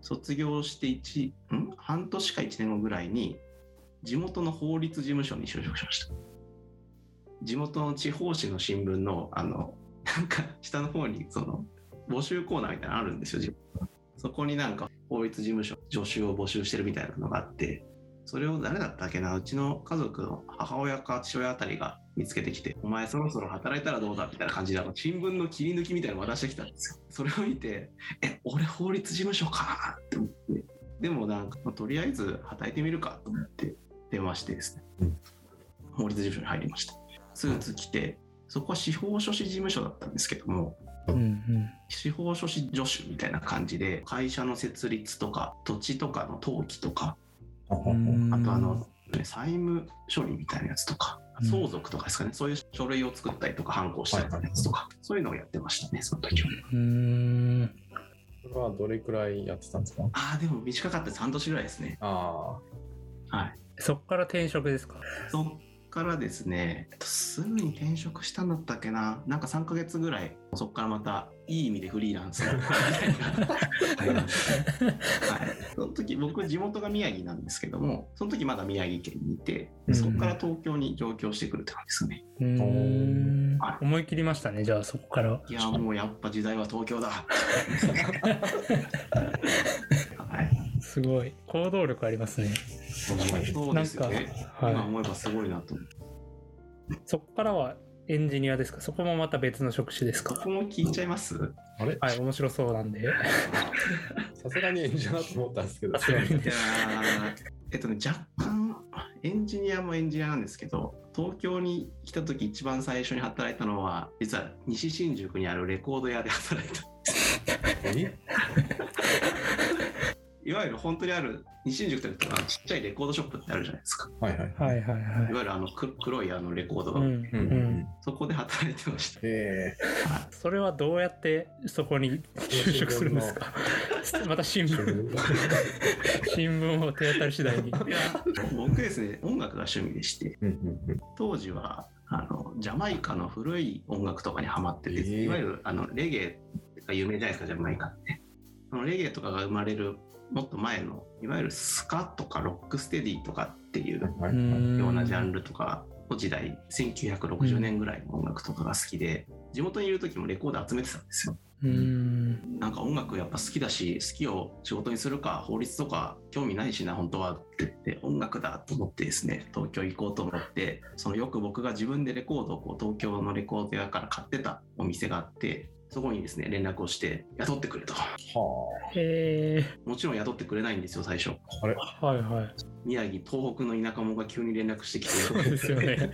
卒業して1ん？半年か1年後ぐらいに地元の法律事務所に就職しました。地元の地方紙の新聞のあのなんか下の方にその募集コーナーみたいなのあるんですよそこになんか法律事務所助手を募集してるみたいなのがあってそれを誰だったっけな？うちの家族の母親か父親あたりが見つけてきて「お前そろそろ働いたらどうだ」みたいな感じであの新聞の切り抜きみたいなの渡してきたんですよ。それを見て「え俺法律事務所かな?」って思って。でもなんか、まあとりあえず働いてみるかと思って電話してですね、うん。法律事務所に入りました。スーツ着てそこは司法書士事務所だったんですけどもうんうん。司法書士助手みたいな感じで会社の設立とか土地とかの登記とかうん。あとあの、ね債務処理みたいなやつとかうん相続とかですかね、そういう書類を作ったりとか反抗したりとかそういうのをやってましたねその時は。うーん。それはどれくらいやってたんですか？ああでも短かったです。半年ぐらいですね。あはい。そっから転職ですか？そっからですね、えっとすぐに転職したんだったっけな、なんか3ヶ月ぐらい、そっからまたいい意味でフリーランスはい。その時僕、地元が宮城なんですけども、その時まだ宮城県にいて、そこから東京に上京してくるって感じですね。はい思い切りましたねじゃあそこからいや、もうやっぱ時代は東京だ。はい。すごい行動力ありますねそうですよね。はい今思えばすごいなと思って。そこからはエンジニアですか？そこもまた別の職種ですか？ここも聞いちゃいます？あ。あれ？はい面白そうなんで さすがにエンジニアだと思ったんですけど。さすがにいやーえっとね、若干、エンジニアもエンジニアなんですけど、東京に来た時一番最初に働いたのは、実は西新宿にあるレコード屋で働いた。えいわゆる本当にある、西新宿というとあのちっちゃいレコードショップってあるじゃないですか。はいはい。はいはいはい。いわゆるあのく黒いあのレコードが、うん。ううん。ん。そこで働いてました。えそれはどうやってそこに就職するんですか？また新聞。ー、新聞を手当たり次第に。いや。僕ですね、音楽が趣味でして、うんうんうん。当時はあのジャマイカの古い音楽とかにハマってて、えーいわゆるあのレゲエが有名じゃないですかジャマイカって。そのレゲエとかが生まれるもっと前のいわゆるスカとかロックステディとかっていうようなジャンルとかの時代1960年ぐらいの音楽とかが好きで地元にいる時もレコード集めてたんですよ。うーん。なんか音楽やっぱ好きだし好きを仕事にするか法律とか興味ないしな本当はって言って音楽だと思ってですね東京行こうと思ってそのよく僕が自分でレコードをこう東京のレコード屋から買ってたお店があってそこにですね連絡をして雇ってくれと。はへえ。もちろん雇ってくれないんですよ最初。あ。あれ？はいはい。宮城東北の田舎者が急に連絡してきてそうですよね。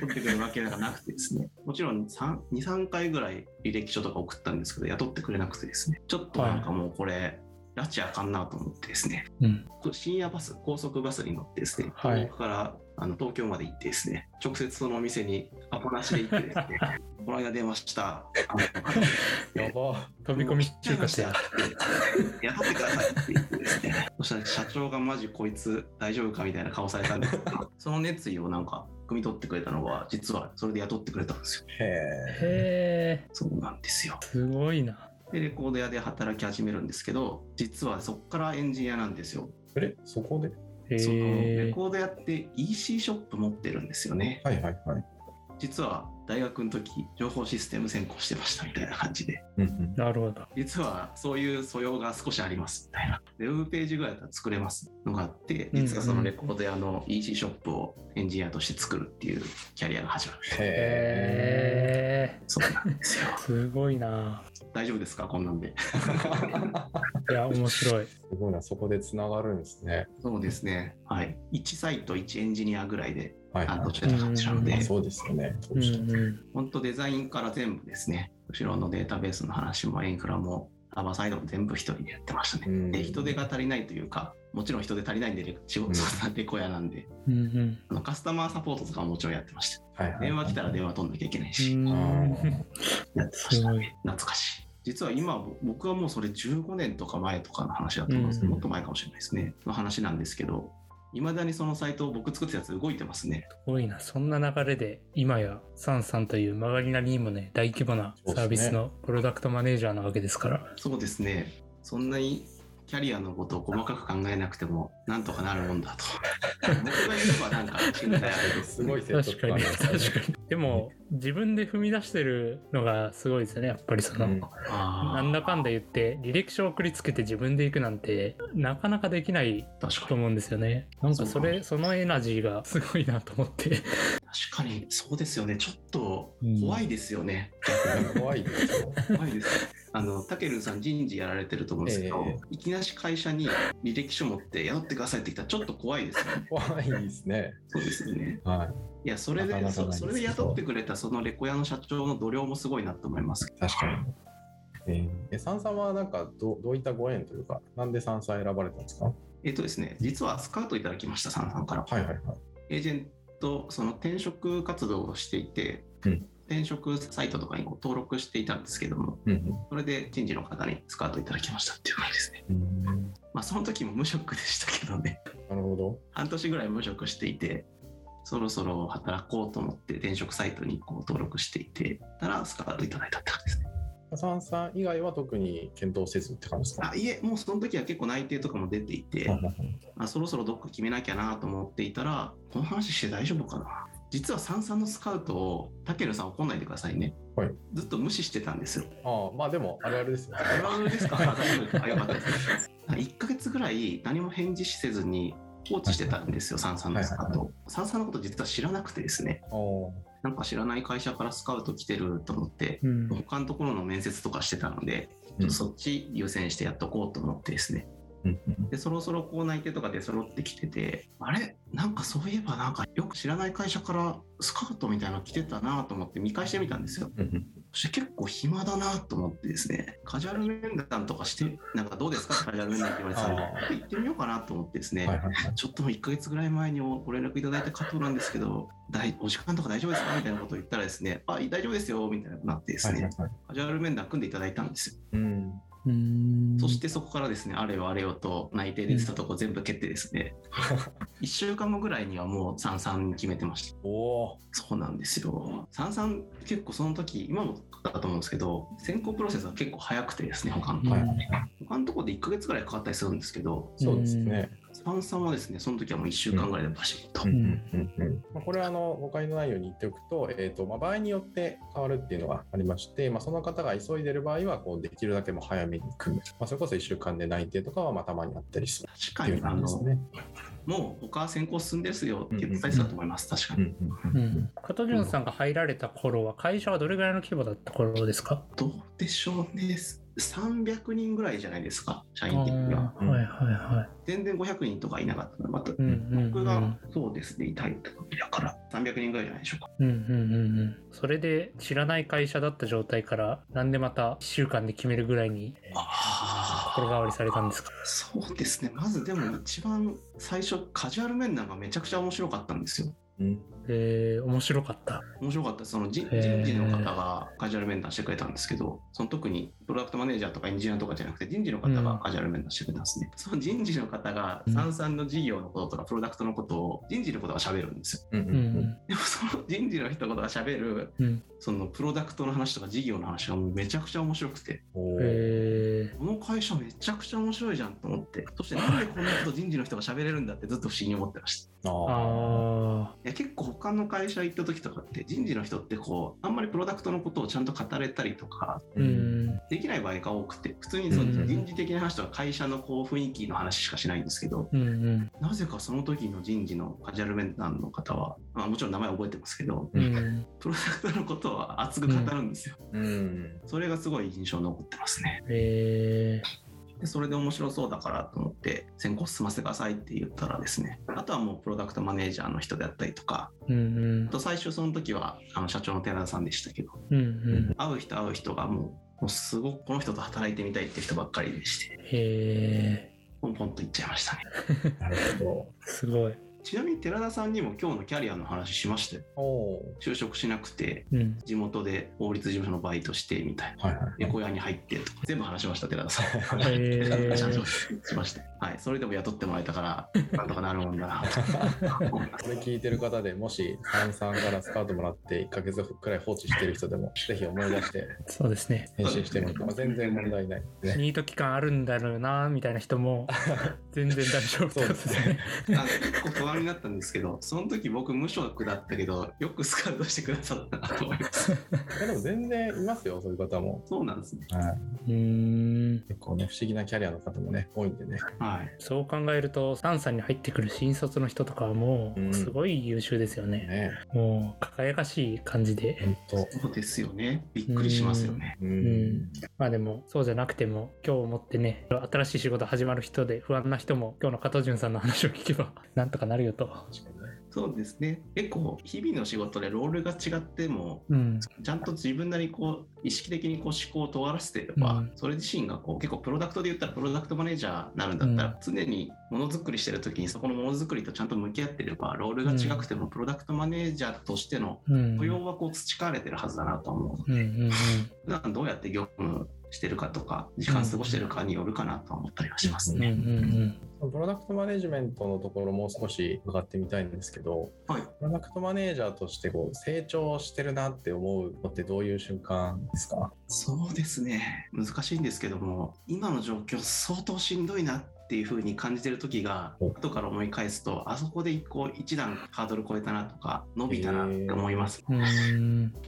雇ってくれるわけがなくてですね。もちろん23回ぐらい履歴書とか送ったんですけど雇ってくれなくてですね。ちょっとなんかもうこれ、拉致あかんなと思ってですね。うん。深夜バス高速バスに乗ってですねはい。東北からあの東京まで行ってですね直接そのお店にアポなしで行ってですねこの間電話した。やば。飛び込み中華してやって雇ってくださいって言ってですね。そしたら社長がマジこいつ大丈夫かみたいな顔されたんですけどその熱意をなんか汲み取ってくれたのは実はそれで雇ってくれたんですよ。へえ。へえそうなんですよ。すごいな。でレコード屋で働き始めるんですけど実はそこからエンジニアなんですよ。あれそこで？へそのレえコード屋って EC ショップ持ってるんですよね。はいはいはい。実は大学の時情報システム専攻してましたみたいな感じで。なるほど。実はそういう素養が少しありますみたいな。ウェブページぐらいだったら作れますのがあって実はそのレコード屋の EC ショップをエンジニアとして作るっていうキャリアが始まる。へえ。へえそうなんですよ。すごいな。大丈夫ですか？こんなんで。いや面白い。すごいな、そこでつながるんですね。そうですね。はい。1サイト1エンジニアぐらいではいは担当してた感じなので。そうですよね。うんうん。本当デザインから全部ですね。後ろのデータベースの話もインフラもサーバーサイドも全部一人でやってましたね、うん。で人手が足りないというかもちろん人手足りないんでレ仕うん事そんなレコ屋なんであのカスタマーサポートとかももちろんやってました。はいはい。電話来たら電話取んなきゃいけないうし、ん。やってました。ね懐かしい。実は今僕はもうそれ15年とか前とかの話だと思うんです。けど、うん。もっと前かもしれないですね。の話なんですけどいまだにそのサイトを僕作ったやつ動いてますね。すごいな。そんな流れで今やサンさんという曲がりなりにもね大規模なサービスのプロダクトマネージャーなわけですから。そうですね。そんなにキャリアのことを細かく考えなくてもなんとかなるもんだと。僕なんか 信頼あるですすごい説確かに確かに。でも自分で踏み出してるのがすごいですよねやっぱりその、うん。あなんだかんだ言って履歴書を送りつけて自分で行くなんてなかなかできないと思うんですよね。なんかそれそのエナジーがすごいなと思って。確かにそうですよね。ちょっと怖いですよね、怖いですよ。怖いですあのタケルさん人事やられてると思うんですけど、えいきなし会社に履歴書持って雇ってくださいって言ったらちょっと怖いですよね。怖いですね。そうですよね。はい。やそれでなかなかですそそれで雇ってくれたそのレコヤの社長の度量もすごいなと思います。い。確かに。えー、えサンさんはなんかどどういったご縁というか、なんでサンさん選ばれたんですか？はえっとですね実はスカウトいただきましたサンさんから。いはいはい。エージェントその転職活動をしていて、うん転職サイトとかにこう登録していたんですけどもうんそれで人事の方にスカウトいただきましたっていう感じですね。うん、まあその時も無職でしたけどね。なるほど。半年ぐらい無職していてそろそろ働こうと思って転職サイトにこう登録していてたらスカウトいただいたって感じですね。サンさん以外は特に検討せずって感じですか？あいえもうその時は結構内定とかも出ていて、あそろそろどっか決めなきゃなと思っていたらこの話して大丈夫かな実はサンさんのスカウトをタケルさん怒んないでくださいね、はい。ずっと無視してたんですよ。ああ、まあでもあるあるですよ。あれはあれですか？あよかったです。1ヶ月ぐらい何も返事せずに放置してたんですよ、サンさんのスカウト。サンさんのこと実は知らなくてですね、なんか知らない会社からスカウト来てると思って、うん。他のところの面接とかしてたので、うんそっち優先してやっとこうと思ってですね。で、そろそろこう内定とかで揃ってきてて、あれ？なんかそういえばなんかよく知らない会社からスカウトみたいなの来てたなと思って見返してみたんですよ。そして結構暇だなと思ってですね、カジュアル面談とかして、なんかどうですか？カジュアル面談って言われてたんで行ってみようかなと思ってですね。ちょっともう1ヶ月ぐらい前にご連絡いただいた加藤なんですけど、大お時間とか大丈夫ですか？みたいなことを言ったらですね、あ、大丈夫ですよみたいななってですね。カジュアル面談組んでいただいたんですよ。うん。うんそしてそこからですね、あれよあれよと内定出てたとこ全部蹴ってですね、1週間後ぐらいにはもう三々決めてました。おお。そうなんですよ。三々結構その時、今もだと思うんですけど、選考プロセスは結構早くてですね、他のとこはいはいはい。他のところで1ヶ月ぐらいかかったりするんですけど、そうですね。三々はですね、その時はもう1週間ぐらいでバシッと。これはあの誤解のないように言っておくと,、えーとまあ、場合によって変わるっていうのがありまして、まあ、その方が急いでる場合はこうできるだけもう早めに組む、まあ、それこそ1週間で内定とかはまあたまにあったりする確かにあの感じですね。もう他は先行進んですよって言ってたと思います、確かに。うん、加藤潤さんが入られた頃は会社はどれぐらいの規模だった頃ですか？どうでしょうね。300人ぐらいじゃないですか、社員的には。はいはいはい。全然500人とかいなかったので、またうんうんうん僕がそうですね、いたい時だから300人ぐらいじゃないでしょうか。うんうんうんうん。それで知らない会社だった状態からなんでまた1週間で決めるぐらいにあ心変わりされたんですか？そうですね、まずでも一番最初、カジュアル面談がめちゃくちゃ面白かったんですよ。うんえー、面白かった。面白かったその人事の方がカジュアル面談してくれたんですけど、その特にプロダクトマネージャーとかエンジニアとかじゃなくて、人事の方がカジュアル面談してくれたんですね。その人事の方が、うんさんさんの事業のこととか、プロダクトのことを、人事のことが喋るんですよ。うんううんんでもその人事の人が喋る、うん。そのプロダクトの話とか事業の話がもうめちゃくちゃ面白くて、おーえこの会社めちゃくちゃ面白いじゃんと思って、そしてなんでこんなこと人事の人が喋れるんだってずっと不思議に思ってました。あいや結構他の会社行った時とかって人事の人ってこうあんまりプロダクトのことをちゃんと語れたりとかー、うん。できない場合が多くて普通にそううん人事的な話とか会社のこう雰囲気の話しかしないんですけどうんうん。なぜかその時の人事のカジュアル面談の方は、まあ、もちろん名前覚えてますけどうん。プロダクトのことは熱く語るんですよ、うん。それがすごい印象に残ってますね。えでそれで面白そうだからと思って先行進ませてくださいって言ったらですねあとはもうプロダクトマネージャーの人であったりとかー、うんあと最初その時はあの社長の寺田さんでしたけどうん。うんうん。会う人会う人がもうもうすごくこの人と働いてみたいって人ばっかりでしてへえポンポンと言っちゃいましたね なるほど。ー、すごい。ちなみに寺田さんにも今日のキャリアの話しましたよ。就職しなくて、うん。地元で法律事務所のバイトしてみたいな。はいはいエコ屋に入ってとか、全部話しました、寺田さん。しました。はい。それでも雇ってもらえたから、なんとかなるもんだなこれ聞いてる方でもし三さんからスカウトもらって1ヶ月くらい放置してる人でもぜひ思い出してそうですね。返信してみると、まあ、全然問題ないね。ニート期間あるんだろうな、みたいな人も、全然大丈夫ってことですね。あの結構不安になったんですけど、その時僕無職だったけど、よくスカウトしてくださったなと思います。でも全然いますよ、そういう方も。そうなんですね。はい、うーん。結構ね、不思議なキャリアの方もね、多いんでね。はい。そう考えると、サンさんに入ってくる新卒の人とかはもうんう、すごい優秀ですよね。ねもう、輝かしい感じで。本当。そうですよね。びっくりしますよね。ううんん。まあでも、そうじゃなくても、今日をもってね、新しい仕事始まる人で不安な人も、今日の加藤潤さんの話を聞けば、なんとかなるよと。そうですね。結構、日々の仕事でロールが違っても、うん。ちゃんと自分なりにこう意識的にこう思考を尖らせてれば、うんそれ自身がこう結構プロダクトで言ったらプロダクトマネージャーになるんだったら、常にものづくりしてる時にそこのものづくりとちゃんと向き合ってればロールが違くてもプロダクトマネージャーとしてのうん。雇用はこう培われてるはずだなと思う。うんうんうん。普段どうやって業務してるかとか時間過ごしてるかによるかなと思ったりはしますね。んプロダクトマネジメントのところもう少し伺ってみたいんですけど、はい。プロダクトマネージャーとしてこう成長してるなって思うのってどういう瞬間ですか？そうですね。難しいんですけども、今の状況相当しんどいなっていう風に感じてる時が、お後から思い返すと、あそこで一個一段ハードル超えたなとか、伸びたなって思います。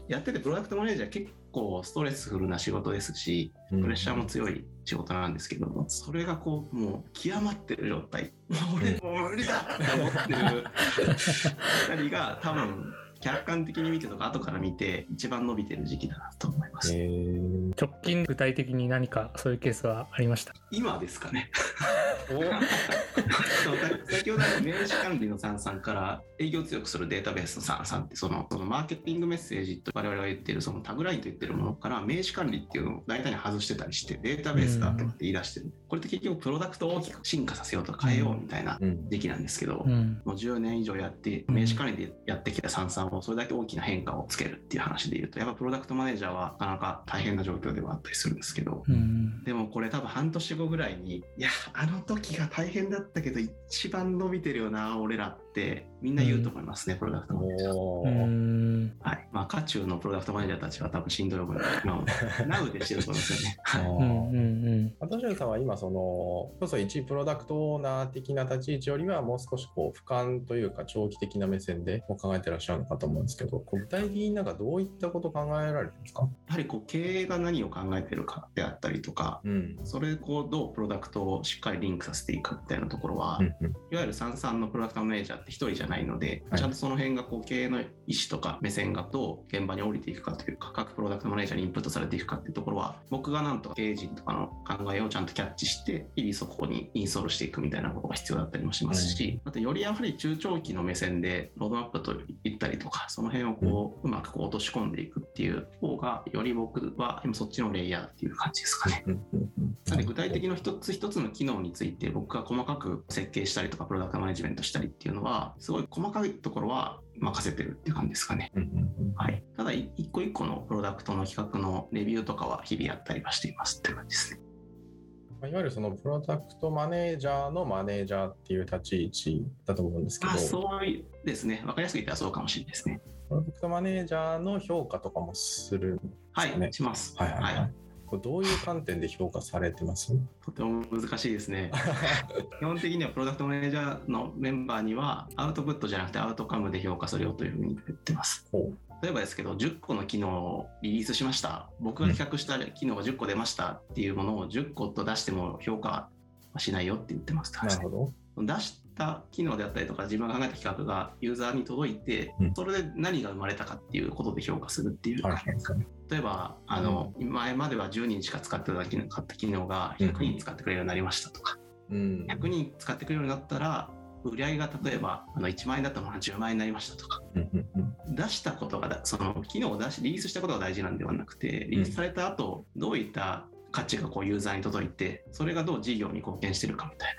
やっててプロダクトマネージャー結構ストレスフルな仕事ですし、ププレッシャーも強い仕事なんですけども、それがこう、もう極まってる状態。俺もう無理だって思ってる二人が多分、客観的に見てとか後から見て一番伸びてる時期だなと思います。えー、直近具体的に何かそういうケースはありました？今ですかね。先ほどの名刺管理の三々から営業を強くするデータベースの三々ってそのそのマーケティングメッセージと我々が言ってるそのタグラインと言ってるものから名刺管理っていうのを大体に外してたりしてデータベースだとかって言い出してる、これって結局プロダクトを大きく進化させようとか変えようみたいなうん時期なんですけど、うん。もう10年以上やって名刺管理でやってきた三々をそれだけ大きな変化をつけるっていう話で言うとやっぱプロダクトマネージャーはなかなか大変な状況ではあったりするんですけど、うん。でもこれ多分半年後ぐらいに、いや、あの時が大変だったけど、一番伸びてるよな、俺らって、みんな言うと思いますね、プロダクトマネージャー。はい。まあ、渦中のプロダクトマネージャーたちは多分しんどい思いを今も、ナウでしてると思いますよね。はい。うんうんうん。さんは今そのこそ一プロダクトオーナー的な立ち位置よりはもう少しこう俯瞰というか長期的な目線で考えてらっしゃるのかと思うんですけど具体的になんかどういったこと考えられてるんですか？やはりこう、経営が何を考えてるかであったりとか、うんそれこうどうプロダクトをしっかりリンクさせていくかみたいなところは、うんうんいわゆる三々のプロダクトマネージャーって一人じゃないので、はい。ちゃんとその辺がこう経営の意思とか目線がどう現場に降りていくかというか、各プロダクトマネージャーにインプットされていくかっていうところは、僕がなんとか経営陣とかの考えをちゃんとキャッチして、日々そこにインストールしていくみたいなことが必要だったりもしますし、あとよりやはり中長期の目線でロードマップと言ったりとか、その辺をこう、うまくこう落とし込んでいくっていう方が、より僕は今そっちのレイヤーっていう感じですかね。なので具体的な一つ一つの機能について僕が細かく設計したりとかプロダクトマネジメントしたりっていうのはすごい細かいところは任せてるっていう感じですかね。はい。ただい一個一個のプロダクトの企画のレビューとかは日々やったりはしていますって感じですね。まあいわゆるそのプロダクトマネージャーのマネージャーっていう立ち位置だと思うんですけどあそうですね。わかりやすく言ったらそうかもしれないですね。プロダクトマネージャーの評価とかもするんですはい。かねします。はいはいはい、これどういう観点で評価されてます？とても難しいですね。基本的にはプロダクトマネージャーのメンバーにはアウトプットじゃなくてアウトカムで評価するよというふうに言ってます。ほ例えばですけど、10個の機能をリリースしました。僕が企画した機能が10個出ましたっていうものを10個と出しても評価はしないよって言ってます。うなるほど。出した機能であったりとか自分が考えた企画がユーザーに届いて、うん。それで何が生まれたかっていうことで評価するっていう。例えば、あの、前までは10人しか使ってた機能買った機能が100人使ってくれるようになりましたとか、うん。100人使ってくれるようになったら、売り上げが例えばあの1万円だったものが10万円になりましたとか、出したことがだ、その機能を出し、リリースしたことが大事なんではなくて、リリースされた後、どういった価値がこうユーザーに届いて、それがどう事業に貢献してるかみたい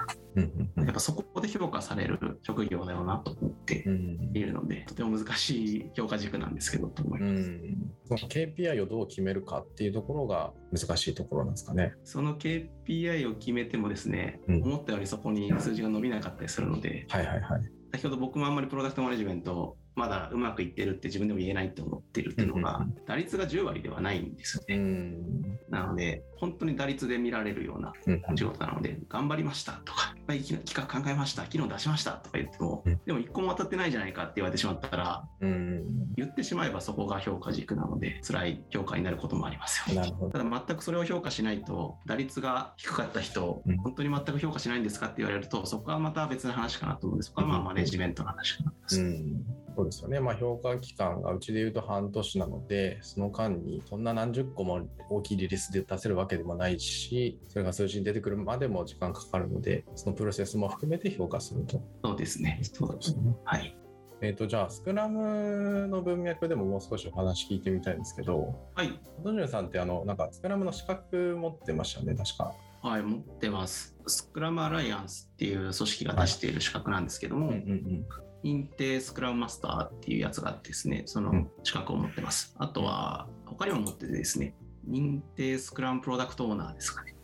な。やっぱそこで評価される職業だよなと思ってうんいるので、とても難しい評価軸なんですけど、と思いうます。ん、その KPI をどう決めるかっていうところが難しいところなんですかね。その KPI を決めてもですね、うん思ったよりそこに数字が伸びなかったりするので、はいはいはい。先ほど僕もあんまりプロダクトマネジメントまだうまくいってるって自分でも言えないと思ってるっていうのが、打率が10割ではないんですようね。ん。なので、本当に打率で見られるようなうん仕事なので、頑張りましたとか、いっぱい企画考えました、機能出しましたとか言っても、うんでも一個も当たってないじゃないかって言われてしまったら、うん。言ってしまえばそこが評価軸なので、辛い評価になることもありますよ。ただ全くそれを評価しないと打率が低かった人、うん本当に全く評価しないんですかって言われるとそこはまた別の話かなと思うんですそこはまあマネジメントの話かなと思います、うん。そうですよね。まあ、評価期間がうちで言うと半年なので、その間にそんな何十個も大きいリリースで出せるわけでもないし、それが数字に出てくるまでも時間かかるので、そのプロセスも含めて評価すると。そうですねそうですねね。はいえっ、と、じゃあ、スクラムの文脈でももう少しお話聞いてみたいんですけど、はいドジュンさんって、あの、なんか、スクラムの資格持ってましたよね、確か。はい持ってますスクラムアライアンスっていう組織が出している資格なんですけども、うん認定スクラムマスターっていうやつがあってですねそうん。の資格を持ってます、あとは他にも持っててですね認定スクラムプロダクトオーナーですかね。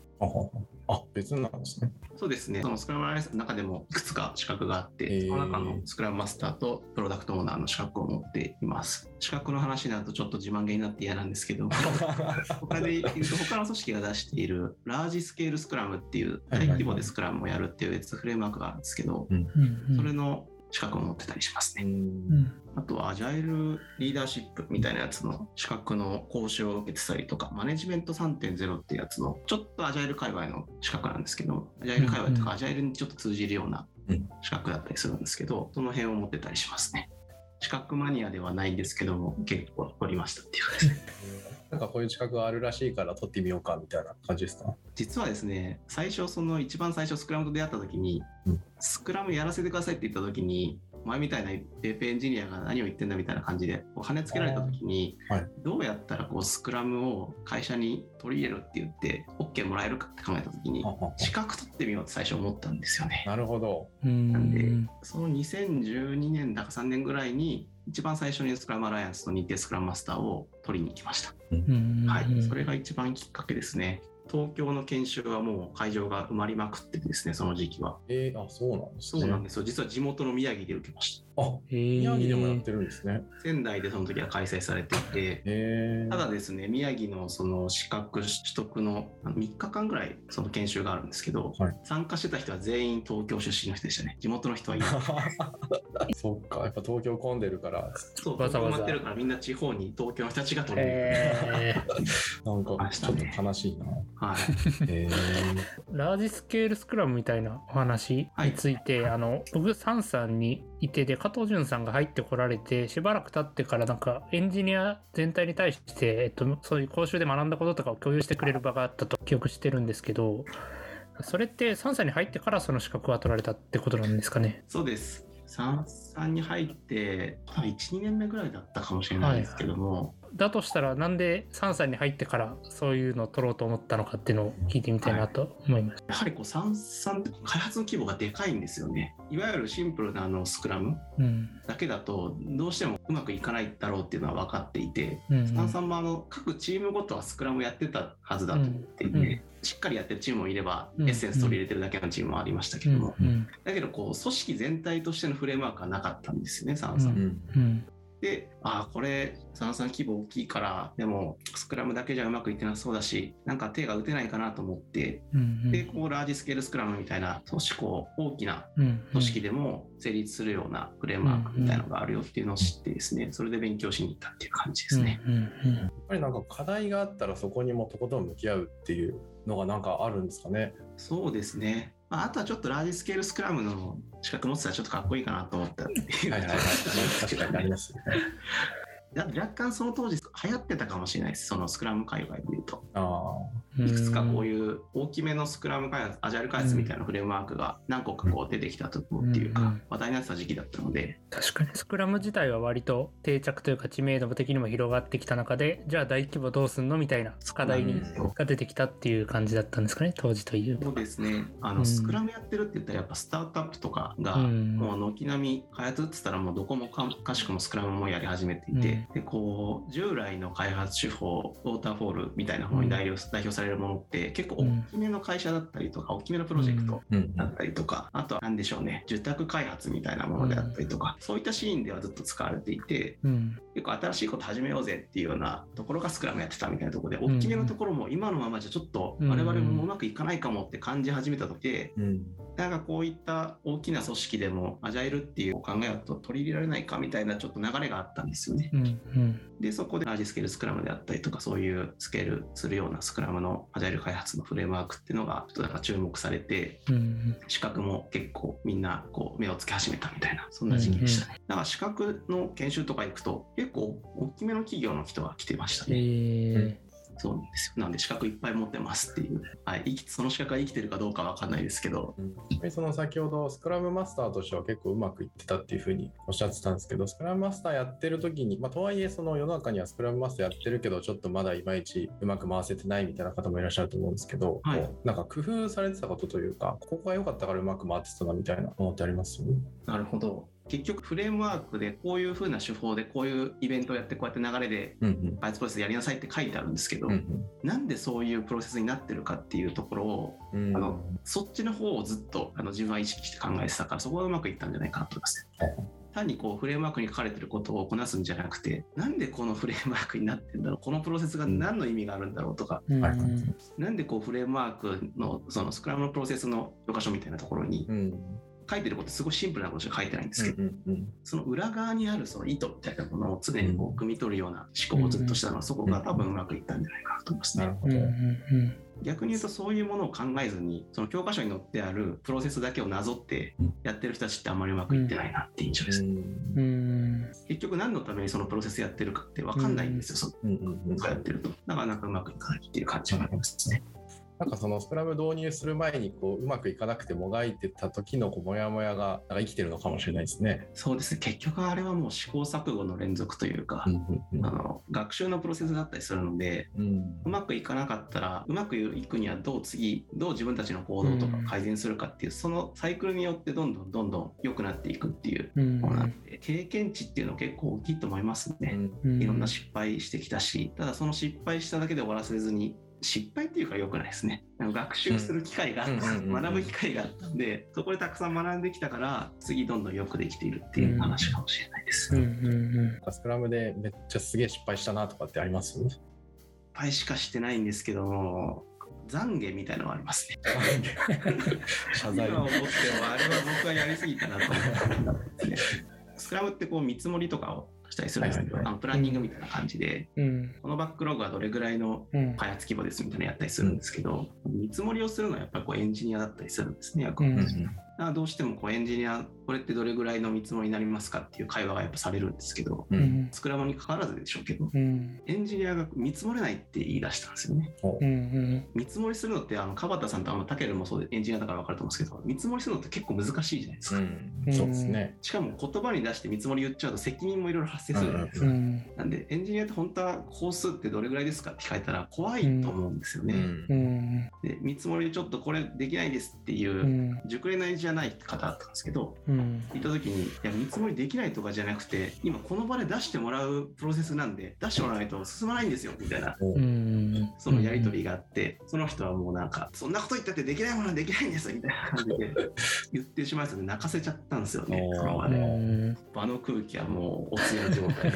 あ別なんですね。そうですね。そのスクラムアライアンスの中でもいくつか資格があって、その中のスクラムマスターとプロダクトオーナーの資格を持っています。資格の話になるとちょっと自慢げになって嫌なんですけど、他で言うと他の組織が出しているラージスケールスクラムっていう大規模でスクラムをやるっていう別フレームワークがあるんですけど、それの資格を持ってたりしますね。うんあとはアジャイルリーダーシップみたいなやつの資格の講習を受けてたりとか、マネジメント3.0ってやつのちょっとアジャイル界隈の資格なんですけど、アジャイル界隈とかアジャイルにちょっと通じるようなうん資格だったりするんですけど、その辺を持ってたりしますね。資格マニアではないんですけども、結構取りましたっていう感じ。で。なんかこういう資格があるらしいから取ってみようかみたいな感じですか？実はですね、最初、その一番最初スクラムと出会った時に、うん。スクラムやらせてくださいって言った時に、前みたいなペーペエンジニアが何を言ってんだみたいな感じで、こう跳ねつけられた時に、はいどうやったらこうスクラムを会社に取り入れるって言って、OK もらえるかって考えた時に資格取ってみようって最初思ったんですよね。なるほど。うんなんで、その2012年だか3年ぐらいに、一番最初にスクラムアライアンスの認定スクラムマスターを取りに行きました。うんはい、それが一番きっかけですね。東京の研修はもう会場が埋まりまくっててですね、その時期は。えー、あ、そうなんですね。そうなんですよ。実は地元の宮城で受けました。あ、宮城でもやってるんですね。仙台でその時は開催されていて、ただですね、宮城のその資格取得のあの3日間ぐらいその研修があるんですけど、はい参加してた人は全員東京出身の人でしたね。地元の人はいない。そっか、やっぱ東京混んでるから、そう、わざわざ東京埋まってるからみんな地方に東京の人たちが取りに行く。えなんかちょっと悲しいな。はい。ラージスケールスクラムみたいなお話について、あの僕サンさんにいてで加藤潤さんが入ってこられてしばらく経ってからなんかエンジニア全体に対して、えっと、そういう講習で学んだこととかを共有してくれる場があったと記憶してるんですけどそれって3歳に入ってからその資格は取られたってことなんですかね？そうです。三三に入って、1、2年目ぐらいだったかもしれないですけども、だとしたらなんで3歳に入ってからそういうのを取ろうと思ったのかっていうのを聞いてみたいなと思いました。やはりこう三三って開発の規模がでかいんですよね。いわゆるシンプルなあのスクラムうんだけだとどうしてもうまくいかないだろうっていうのは分かっていて、うん。三三もあの各チームごとはスクラムやってたはずだと思っていて、うん。うんしっかりやってるチームもいれば、うん。エッセンス取り入れてるだけのチームもありましたけども、うん。だけどこう組織全体としてのフレームワークはなかったんですよね、三三。ううん。うんで、ああ、これ、三三規模大きいから、でも、スクラムだけじゃうまくいってなさそうだし、なんか手が打てないかなと思って、うんで、こう、ラージスケールスクラムみたいな、組織、こう、大きなうん組織でも成立するようなフレームワークみたいなのがあるよっていうのを知ってですね、それで勉強しに行ったっていう感じですね。うんうんうんやっぱりなんか課題があったらそこにもとことん向き合うっていうのがなんかあるんですかね？そうですね。まあ、あとはちょっとラージスケールスクラムの資格持ってたらちょっとかっこいいかなと思ったっていう。若干その当時流行ってたかもしれないです。そのスクラム界隈で言うと。あいくつかこうういう大きめのスクラム開発、アジャイル開発みたいなフレームワークが何個かこう出てきたところっていうか話題になってた時期だったので、確かに。スクラム自体は割と定着というか知名度的にも広がってきた中でじゃあ大規模どうすんのみたいな課題が出てきたっていう感じだったんですかね当時という。そうですね。あの、うん。スクラムやってるって言ったらやっぱスタートアップとかが、うんもう軒並み開発って言ったらもうどこもかかしくもスクラムもやり始めていて、でこう従来の開発手法ウォーターフォールみたいなものに代表,、代表されるものって結構大きめの会社だったりとか、大きめのプロジェクトだったりとか、あとは何でしょうね受託開発みたいなものであったりとか、そういったシーンではずっと使われていてうん。結構新しいこと始めようぜっていうようなところがスクラムやってたみたいなところで大きめのところも今のままじゃちょっと我々もうまくいかないかもって感じ始めた時で、うんなんかこういった大きな組織でもアジャイルっていう考えだと取り入れられないかみたいなちょっと流れがあったんですよね。うんうんで、そこでラージスケールスクラムであったりとか、そういうスケールするようなスクラムのアジャイル開発のフレームワークっていうのが、ちょっとなんか注目されて、うん資格も結構みんなこう目をつけ始めたみたいな、そんな時期でしたね。だから資格の研修とか行くと、結構大きめの企業の人が来てましたえね。ーそうなんですよ。なんで資格いっぱい持ってますっていう。はい。生きその資格が生きてるかどうかわかんないですけど、うんその先ほどスクラムマスターとしては結構うまくいってたっていうふうにおっしゃってたんですけどスクラムマスターやってる時に、まあ、とはいえその世の中にはスクラムマスターやってるけどちょっとまだいまいちうまく回せてないみたいな方もいらっしゃると思うんですけど、はいなんか工夫されてたことというかここが良かったからうまく回ってたなみたいなものってありますなるほど。結局フレームワークでこういう風な手法でこういうイベントをやってこうやって流れでうんバイツプロセスやりなさいって書いてあるんですけど、うんなんでそういうプロセスになってるかっていうところをあのそっちの方をずっとあの自分は意識して考えてたからそこがうまくいったんじゃないかなと思います。ね。単にこうフレームワークに書かれてることをこなすんじゃなくてなんでこのフレームワークになってるんだろうこのプロセスが何の意味があるんだろうとか、うんはいなんでこうフレームワークのそのスクラムのプロセスの教科書みたいなところにうん書いてることすごいシンプルなことしか書いてないんですけど、うんうんその裏側にあるその意図みたいなものを常にこう汲み取るような思考をずっとしたのはそこが多分うまくいったんじゃないかなと思いますね。なるほど、うんうん逆に言うとそういうものを考えずにその教科書に載ってあるプロセスだけをなぞってやってる人たちってあんまりうまくいってないなって印象です。うんうん結局何のためにそのプロセスやってるかって分かんないんですよ、そうんうんうんのやってると。なかなかうまくいかないっていう感じがありますね。なんかそのスクラム導入する前にこううまくいかなくてもがいてた時のこうモヤモヤがなんか生きてるのかもしれないですね。そうですね。結局あれはもう試行錯誤の連続というか、うんあの学習のプロセスだったりするので、うん。うまくいかなかったらうまくいくにはどう次どう自分たちの行動とか改善するかっていう、そのサイクルによってどんどんどんどん良くなっていくっていううん。ものなんで経験値っていうの結構大きいと思いますね、うん。いろんな失敗してきたしただその失敗しただけで終わらせずに失敗っていうか良くないですね。学習する機会が学ぶ機会があったんでそこでたくさん学んできたから次どんどんよくできているっていう話かもしれないです、うん失うん。スクラムでめっちゃすげえ失敗したなとかってあります？敗しかしてないんですけども懺悔みたいなのはありますね。謝罪今思ってもあれは僕はやりすぎたなと思って。ますね。スクラムってこう見積もりとかをしたりするんですけど、はいはいはい。あのプランニングみたいな感じで、うん。このバックログはどれぐらいのうん。開発規模ですみたいなのやったりするんですけど、見積もりをするのはやっぱりこうエンジニアだったりするんですね、役うんどうしてもこうエンジニア、これってどれぐらいの見積もりになりますかっていう会話がやっぱされるんですけど、ううんんスクラムに関わらずでしょうけど、うんエンジニアが見積もれないって言い出したんですよね。うんうん見積もりするのって、あの、川端さんとあのタケルもそうでエンジニアだから分かると思うんですけど、見積もりするのって結構難しいじゃないですか。うんそうですね。しかも言葉に出して見積もり言っちゃうと責任もいろいろ発生するじゃないですか。うんなんでエンジニアって本当は工数ってどれぐらいですかって聞かれたら怖いと思うんですよね。うんうんで見積もりでちょっとこれできないですっていうう、ん熟練のエンジニアじゃない方だったんですけどうん。行った時にいや見積もりできないとかじゃなくて今この場で出してもらうプロセスなんで出してもらわないと進まないんですよみたいなおうん。そのやり取りがあって、その人はもうなんか、そんなこと言ったってできないものはできないんですみたいな感じで 言ってしまいそうで泣かせちゃったんですよね、その場で。ん。場の空気はもうおつや状態。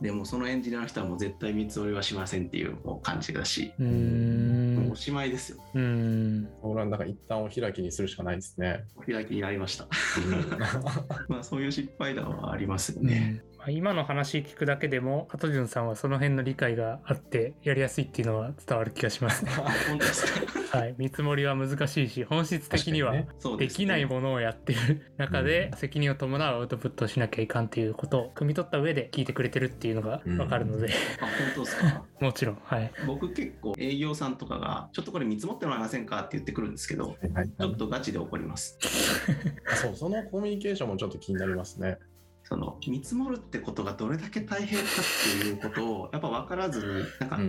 でもそのエンジニアの人はもう絶対見積もりはしませんっていうもう感じだし、うもうんおしまいですよ。うん。これはなんか一旦お開きにするしかないですね。お開きになりました。うん まあそういう失敗談はありますようんね。まあ今の話聞くだけでも、加藤潤さんはその辺の理解があってやりやすいっていうのは伝わる気がしますね。本当ですか？はい。見積もりは難しいし、本質的にはですきないものをやってる中で責任を伴うアウトプットをしなきゃいかんっていうことを汲み取った上で聞いてくれてるっていうのがわかるので、あ本当ですか？もちろん、はい。僕結構営業さんとかがちょっとこれ見積もってもらえませんかって言ってくるんですけどはいはい。ちょっとガチで怒ります。あそう。そのコミュニケーションもちょっと気になりますね。その見積もるってことがどれだけ大変かっていうことをやっぱ分からずに なんか、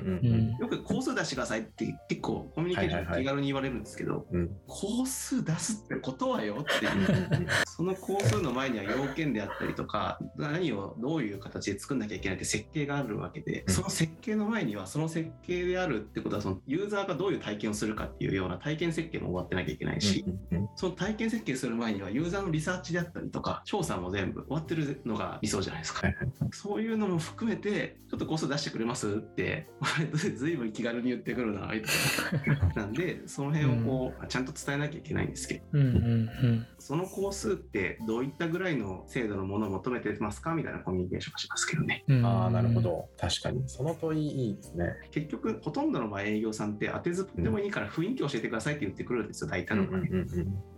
よく工数出してくださいって結構コミュニケーション気軽に言われるんですけど、工数出すってことはよってうんいう。その工数の前には要件であったりとか何をどういう形で作んなきゃいけないって設計があるわけで、うん。その設計の前にはその設計であるってことはそのユーザーがどういう体験をするかっていうような体験設計も終わってなきゃいけないし、その体験設計する前にはユーザーのリサーチであったりとか調査も全部終わってるのが理想じゃないですかそういうのも含めて、ちょっとコスト出してくれますって、ずいぶん気軽に言ってくるな、みたいな。なんで、その辺をこう、ちゃんと伝えなきゃいけないんですけど、うんうんうん。その工数ってどういったぐらいの精度のものを求めてますかみたいなコミュニケーションをしますけどね。うんああ、なるほ。ど。確かに。その問いいいですね。結局、ほとんどの場合営業さんって当てずっぽでもいいから雰囲気教えてくださいって言ってくるんですよ、大体の場合。うん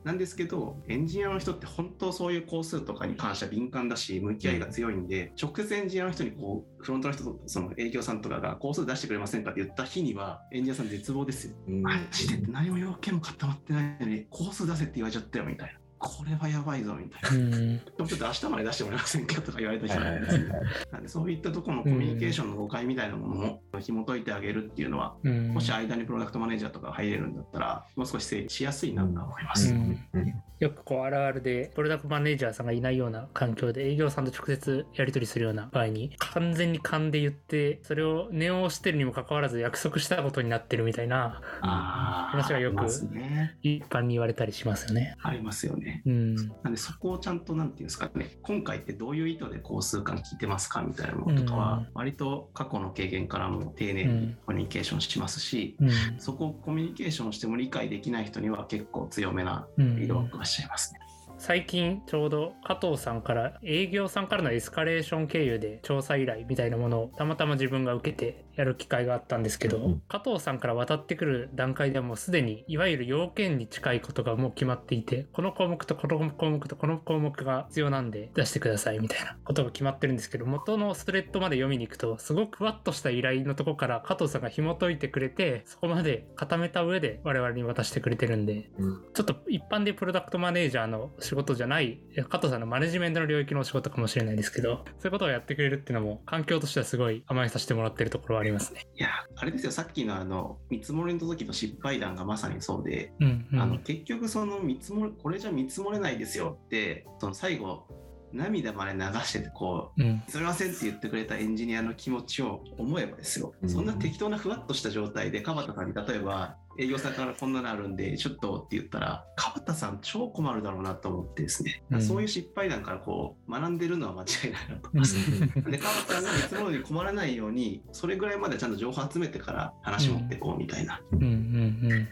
なんですけど、エンジニアの人って本当そういう工数とかに関しては敏感だし、向き合いが強いんで、直接エンジニアの人にこう、フロントの人とその営業さんとかが工数出してくれませんかって言った日には、エンジニアさん絶望ですよ。うんマジで何も要件も固まってないのに、工数出せって言われちゃったよみたいな。これはやばいぞみたいな。うん。でもちょっと明日まで出してもらえませんかとか言われた日はいなんですね。なんでそういったところのコミュニケーションの誤解みたいなものも紐解いてあげるっていうのは、うん。もし間にプロダクトマネージャーとかが入れるんだったら、もう少し整理しやすいなと思います。うんうんよくこうあるあるでプロダクトマネージャーさんがいないような環境で営業さんと直接やり取りするような場合に完全に勘で言ってそれを念をしてるにもかかわらず約束したことになってるみたいな話がよく。一般に言われたりしますよね。ありますよね。うん。なんでそこをちゃんとなんていうんですかね、今回ってどういう意図で工数感聞いてますかみたいなものとかは、割と過去の経験からも丁寧にコミュニケーションしますし、うん。そこをコミュニケーションしても理解できない人には結構強めなうフィードバッん、クがしちゃいますね。最近ちょうど加藤さんから営業さんからのエスカレーション経由で調査依頼みたいなものをたまたま自分が受けてやる機会があったんですけど、うん加藤さんから渡ってくる段階ではもうすでにいわゆる要件に近いことがもう決まっていてこの項目とこの項目とこの項目が必要なんで出してくださいみたいなことが決まってるんですけど元のストレッドまで読みに行くとすごくふわっとした依頼のとこから加藤さんが紐解いてくれてそこまで固めた上で我々に渡してくれてるんでうん。ちょっと一般でプロダクトマネージャーの仕事じゃない、加藤さんのマネジメントの領域の仕事かもしれないですけど、そういうことをやってくれるっていうのも、環境としてはすごい甘えさせてもらってるところはありますね。いや、あれですよ、さっきのあの、見積もりの時の失敗談がまさにそうで、うん、うん。あの結局その見積もり、これじゃ見積もれないですよって、その最後、涙まで流してて、こう、うん、すみませんって言ってくれたエンジニアの気持ちを思えばですよ、うんそんな適当なふわっとした状態で、川田さんに例えば、営業さんからこんなのあるんで、ちょっとって言ったら、川田さん超困るだろうなと思ってですね、うんそういう失敗談からこう、学んでるのは間違いないなと思います。で、川田さんが見積もるに困らないように、それぐらいまでちゃんと情報集めてから話持ってこうみたいな。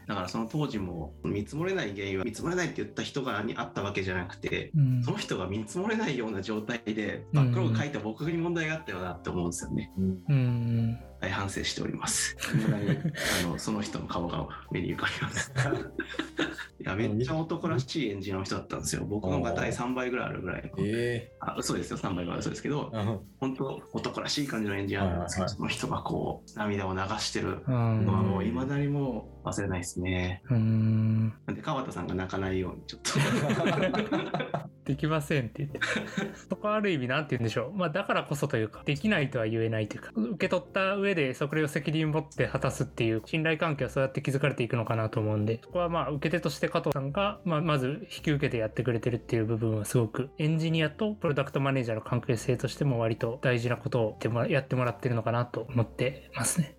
だからその当時も、見積もれない原因は見積もれないって言った人がにあったわけじゃなくて、うん。その人が見積もれないような状態で、バックログ書いた僕に問題があったよなって思うんですよね。うんうん、大反省しております。あのその人の顔が目に浮かびます。いや、めっちゃ男らしいエンジニアの人だったんですよ。僕のが第3倍ぐらいあるぐらいの。えあ嘘ですよ、3倍ぐらい嘘ですけど、本当男らしい感じのエンジニアなんですけど、その人がこう、涙を流してるうん。のはもう未だにもう忘れないですね。うん。なんで、川田さんが泣かないように、ちょっと。できませんって言って。そこはある意味なんて言うんでしょう。まあだからこそというか、できないとは言えないというか、受け取った上でそれを責任持って果たすっていう信頼関係はそうやって築かれていくのかなと思うんで、そこはまあ受け手として加藤さんが、まあまず引き受けてやってくれてるっていう部分はすごくエンジニアとプロダクトマネージャーの関係性としても割と大事なことをやってもらやってもらってるのかなと思ってますね。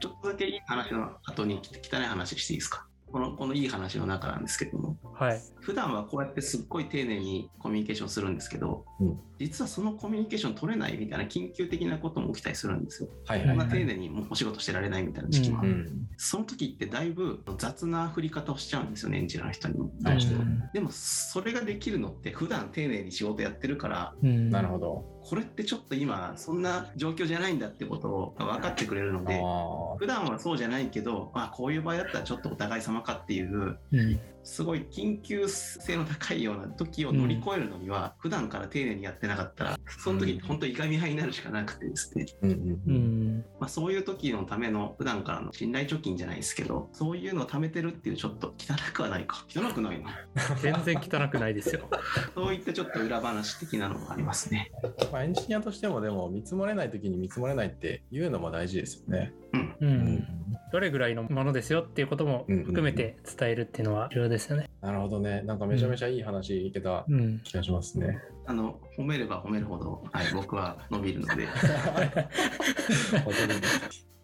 ちょっとだけいい話の後に汚い話していいですか？このこのいい話の中なんですけどもはい。普段はこうやってすっごい丁寧にコミュニケーションするんですけど、うん実はそのコミュニケーション取れないみたいな緊急的なことも起きたりするんですよ。はいはいはい。こんな丁寧にもうお仕事してられないみたいな時期もある、うん。その時ってだいぶ雑な振り方をしちゃうんですよね、エンジニアの人にも。はいうんでもそれができるのって普段丁寧に仕事やってるからうんなるほど。これってちょっと今そんな状況じゃないんだってことを分かってくれるのあであ。普段はそうじゃないけどあこういう場合だったらちょっとお互い様かっていううんすごい緊急性の高いような時を乗り越えるのには、普段から丁寧にやってなかったらその時って本当いかみ合いになるしかなくてですね、うんまあ、そういう時のための普段からの信頼貯金じゃないですけどそういうのを貯めてるっていうちょっと汚くはないか汚くないな 全然汚くないですよ。そういったちょっと裏話的なのがありますね。まあ、エンジニアとしてもでも見積もれない時に見積もれないって言うのも大事ですよね。うんう。うんどれぐらいのものですよっていうことも含めて伝えるっていうのは重要ですよね。なるほどね。なんかめちゃめちゃいい話聞けたうん。気がしますね。あの褒めれば褒めるほど、はい、僕は伸びるので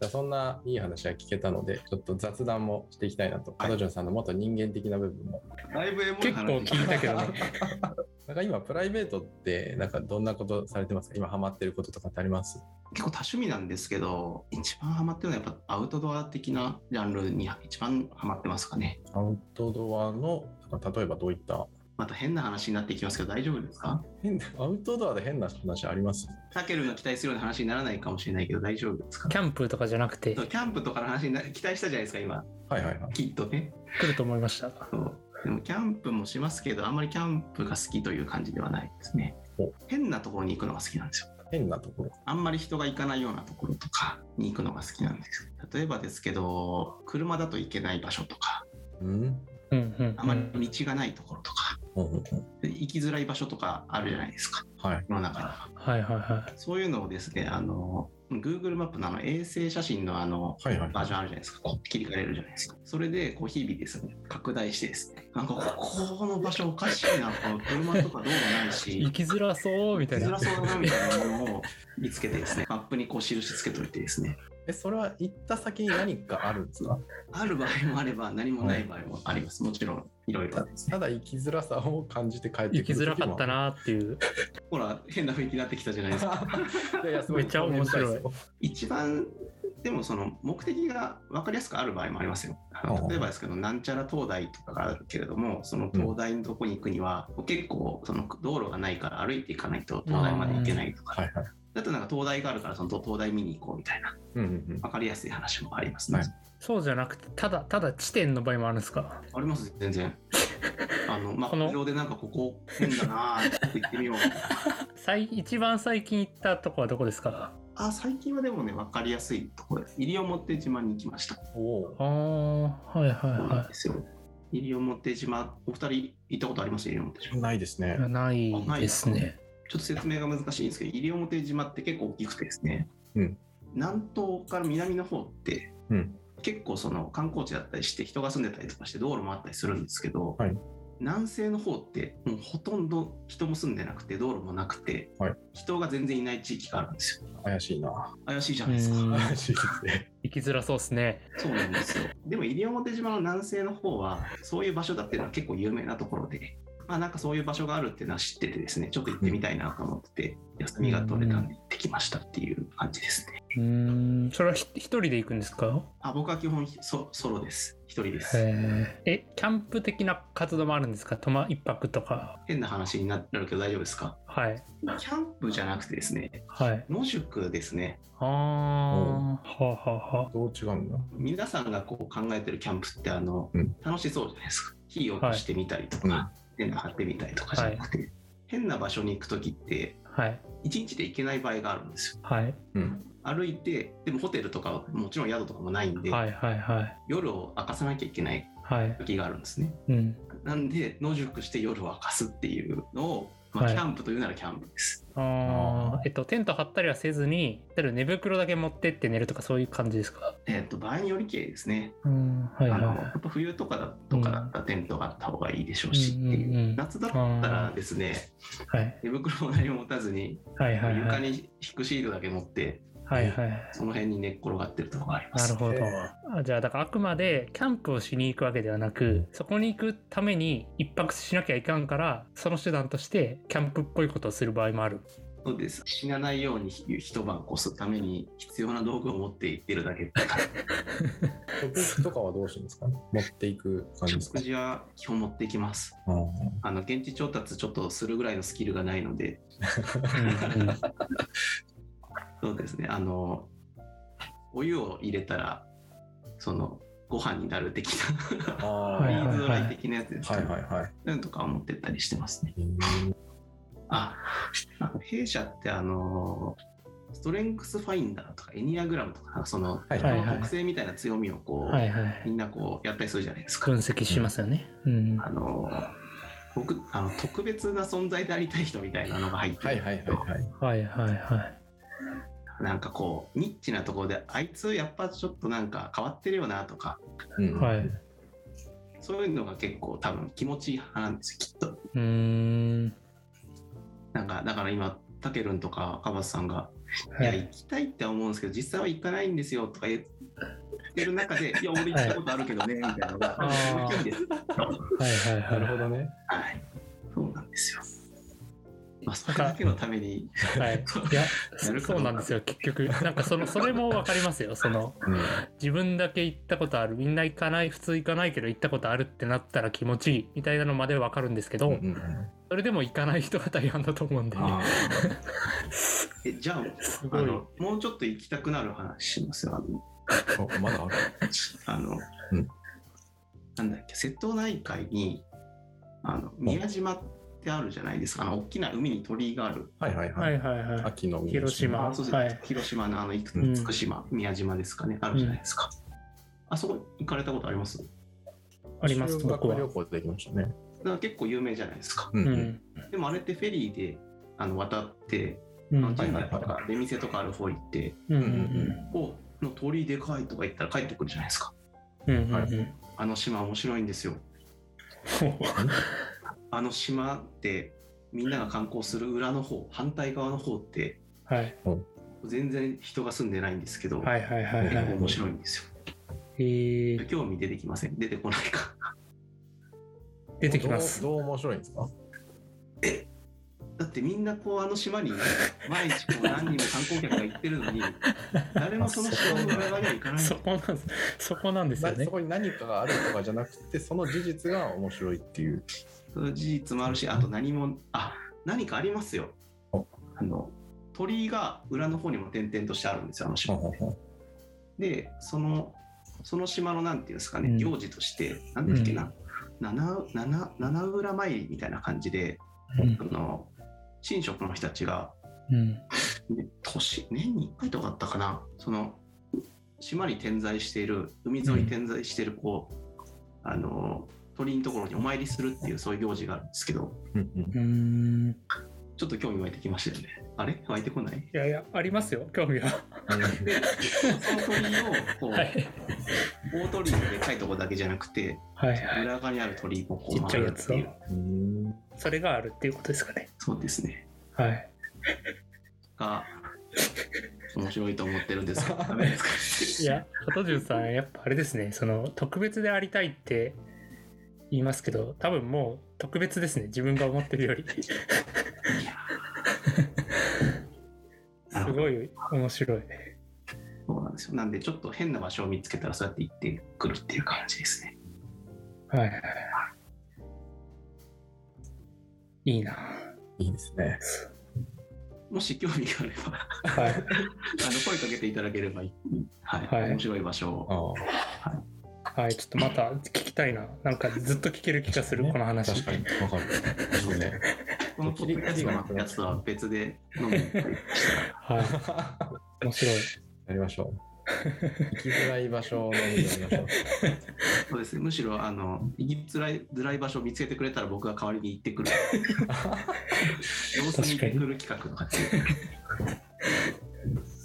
じゃあそんないい話が聞けたので、ちょっと雑談もしていきたいなと。はい彼女さんのもっと人間的な部分も。だいぶ結構話聞いたけどね。なんか今、プライベートって、なんかどんなことされてますか？今ハマってることとかってあります？結構多趣味なんですけど一番ハマってるのはやっぱアウトドア的なジャンルに一番ハマってますかねアウトドアの、なんか例えばどういったまた変な話になっていきますけど大丈夫ですか？変なアウトドアで変な話あります？タケルの期待するような話にならないかもしれないけど大丈夫ですか？キャンプとかじゃなくて。キャンプとかの話にな期待したじゃないですか今。はいはいはい。きっとね。来ると思いました。そう。でもキャンプもしますけどあんまりキャンプが好きという感じではないですね。お。変なところに行くのが好きなんですよ。変なところ。あんまり人が行かないようなところとかに行くのが好きなんですよ。例えばですけど車だと行けない場所とか。うんうんうんあまり道がないところとか、うんうん行きづらい場所とかあるじゃないですかはい。世の中にははいはいはい。そういうのをですねあの Google マップのあの衛星写真のあのはいはいバージョンあるじゃないですか。こう切り替えれるじゃないですか。それでこう日々ですね、拡大してですね、なんかここの場所おかしいな、この車とか道路ないし、行きづらそうみたいな行きづら。そうだなみたいなものを見つけてですね、マップにこう印つけといてですね、え、それは行った先に何かあるんですか？ある場合もあれば何もない場合もあります。もちろんいろいろですね。ただ行きづらさを感じて帰って行きづらかったな。なっていう。ほら、変な雰囲気になってきたじゃないですか。いやいやすごいめっちゃ面白い一番でもその目的が分かりやすくある場合もありますよ。例えばですけど、なんちゃら灯台とかがあるけれども、その灯台のとこに行くには、結構その道路がないから歩いていかないと灯台まで行けないとか、はいはい。だとなんか灯台があるからその灯台見に行こうみたいな、うんうんうん。分かりやすい話もありますね。はいそうじゃなくて、ただ、ただ地点の場合もあるんですか？あります、全然。あの、まあ、この上でなんかここ変だなーってちょっと行ってみよう。最一番最近行ったとこはどこですか？あ、最近はでもね、分かりやすいところです。西表島に行きました。おおああ、はいはいはですよ。西表島、お二人行ったことあります？西表島。ないですねい。。ないですね。ちょっと説明が難しいんですけど、西表島って結構大きくてですね、うん南東から南の方って、うん結構その観光地だったりして人が住んでたりとかして道路もあったりするんですけど、はい南西の方ってもうほとんど人も住んでなくて道路もなくて、はい人が全然いない地域があるんですよ。怪しいな。怪しいじゃないですか。うん怪しいですね。行きづらそうですね。そうなんですよ。でも西表島の南西の方はそういう場所だっていうのは結構有名なところで、まあなんかそういう場所があるっていうのは知っててですね、ちょっと行ってみたいなと思って、休みが取れたんで行ってきましたっていう感じですね。うーん、それはひ一人で行くんですか？あ僕は基本ソソロです。一人です。へえ。え、キャンプ的な活動もあるんですか？泊ま一泊とか。変な話になるけど大丈夫ですか？はい。キャンプじゃなくてですね、はい。野宿ですね。ああ、はあはあはあ。どう違うんだ？皆さんがこう考えてるキャンプってあの、うん楽しそうじゃないですか。火を起こしてみたりとか、はテント張ってみたりとかじゃなくて、変な場所に行く時ってはい。一日で行けない場合があるんですよ。はい。うん。歩いて、でもホテルとかはもちろん宿とかもないんで、はいはいはい。夜を明かさなきゃいけないはい。時があるんですね。うん。なんで野宿して夜を明かすっていうのを、まあ、はいキャンプというならキャンプです。ああ、えっと、テント張ったりはせずに、例えば寝袋だけ持ってって寝るとかそういう感じですか？えっ、と場合によりけりですね。うん、はいあのはやっぱ冬とかだとかだったらテントがあった方がいいでしょうし夏だったらですねい。はい。寝袋を何も持たずに、はいはいはい。床に敷くシールだけ持ってはいはい。その辺に寝っ転がってるところがあります。なるほどじゃあ、だからあくまでキャンプをしに行くわけではなく、そこに行くために一泊しなきゃいかんから、その手段としてキャンプっぽいことをする場合もある。そうです。死なないように一晩越すために必要な道具を持っていってるだけ食事とかはどうしてるんですか？持っていく感じですか？食事は基本持っていきます。うんあの現地調達ちょっとするぐらいのスキルがないので、そうですね。あのお湯を入れたらそのご飯になる的なフリーズドはいライ的なやつですはいね。はいはい。そういうのとかを持ってったりしてますね。うんあ、弊社ってあのストレングスファインダーとかエニアグラムとかそのはい人はいの特性みたいな強みをこう、はいはい。みんなこうやったりするじゃないですか分。析しますよね。うん。あの僕あの特別な存在でありたい人みたいなのが入ってはいるんですよはいはいはい。はいはいはい。なんかこうニッチなところであいつやっぱちょっとなんか変わってるよなとかうんはい。そういうのが結構多分気持ちいい派なんですよきっとうーん。なんかだから今たけるんとかかばさんが「いやはい。行きたいって思うんですけど実際は行かないんですよ」とか言ってる中で「いや俺行ったことあるけどね」みたいなのが大きいんですはいはいはなるほどね。はいそうなんですよまあそれだけのためにい。はい。いや、そうなんですよ。結局、なんかその、それもわかりますよ。その、うん自分だけ行ったことある。みんな行かない、普通行かないけど行ったことあるってなったら気持ちいい。みたいなのまでわかるんですけど、うんうんそれでも行かない人が大半だと思うんで。えじゃあすごい。あのもうちょっと行きたくなる話しますよあのあまだある？あの、うんなんだっけ瀬戸内海にあの宮島ってあるじゃないですか。あの大きな海に鳥居がある。はいはいははいい。はいはい。秋の海広島。あそうです、はい。広島のあのいくつうん。福島、宮島ですかね。あるじゃないですか、あそこ行かれたことあります？あります、修僕は。学旅行できましたね。だから結構有名じゃないですか。うん。うん。うん。でもあれってフェリーであの渡って、うん。とか出店とかある方行ってうんうんおの鳥居でかいとか言ったら帰ってくるじゃないですか。うん。うんうん。うん。あの島面白いんですよあの島ってみんなが観光する裏の方反対側の方ってはい。全然人が住んでないんですけど、はいはいはい面白いんですよえー、興味出てきません？出てこないか 出てきます。どうどう面白いんですか？だってみんなこうあの島に毎日こう何人も観光客が行ってるのに 誰もその島の裏側には行かないそこなんです。そこなんですよねなそ。こに何かがあるとかじゃなくて、その事実が面白いっていう。そういう事実もあるしあと何もあ何かありますよ。おあの鳥居が裏の方にも点々としてあるんですよあの島でそのその島のなんていうんですかね、うん。行事としてなんだっけな、七七七浦参りみたいな感じでうん。あの神職の人たちがうん。ね年年に1回とかあったかなその島に点在している海沿いに点在しているこう、あの鳥居のところにお参りするっていうそういう行事があるんですけどうん。ちょっと興味湧いてきましたよねあれ？湧いてこない？いやいや、ありますよ、興味は。でその鳥居をこう、はい。大鳥居のでかいところだけじゃなくてはいはい。裏側にある鳥居もこちう回るっていううんそれがあるっていうことですかね。そうですねはい。が面白いと思ってるんですけどダメですか？いや、加藤潤さん、やっぱあれですね、その、特別でありたいって言いますけど、多分もう特別ですね、自分が思ってるより。すごい面白い。そうなんですよなんでちょっと変な場所を見つけたらそうやって行ってくるっていう感じですねはいはいはい。いいな。いいですね。もし興味があればはい。あの声かけていただければいい、はいはい面白い場所をあはい、ちょっとまた聞きたいな。なんかずっと聞ける気がする、ねこの話。確かに。わかる。そうね。このポッドキャストのやつは別で飲みに行ったりしたらはい。面白い。やりましょう。行きづらい場所を飲みにやりましょう。そうですねむしろあの行きづらいづらい場所を見つけてくれたら僕が代わりに行ってくる様子見てくる企画とかっていう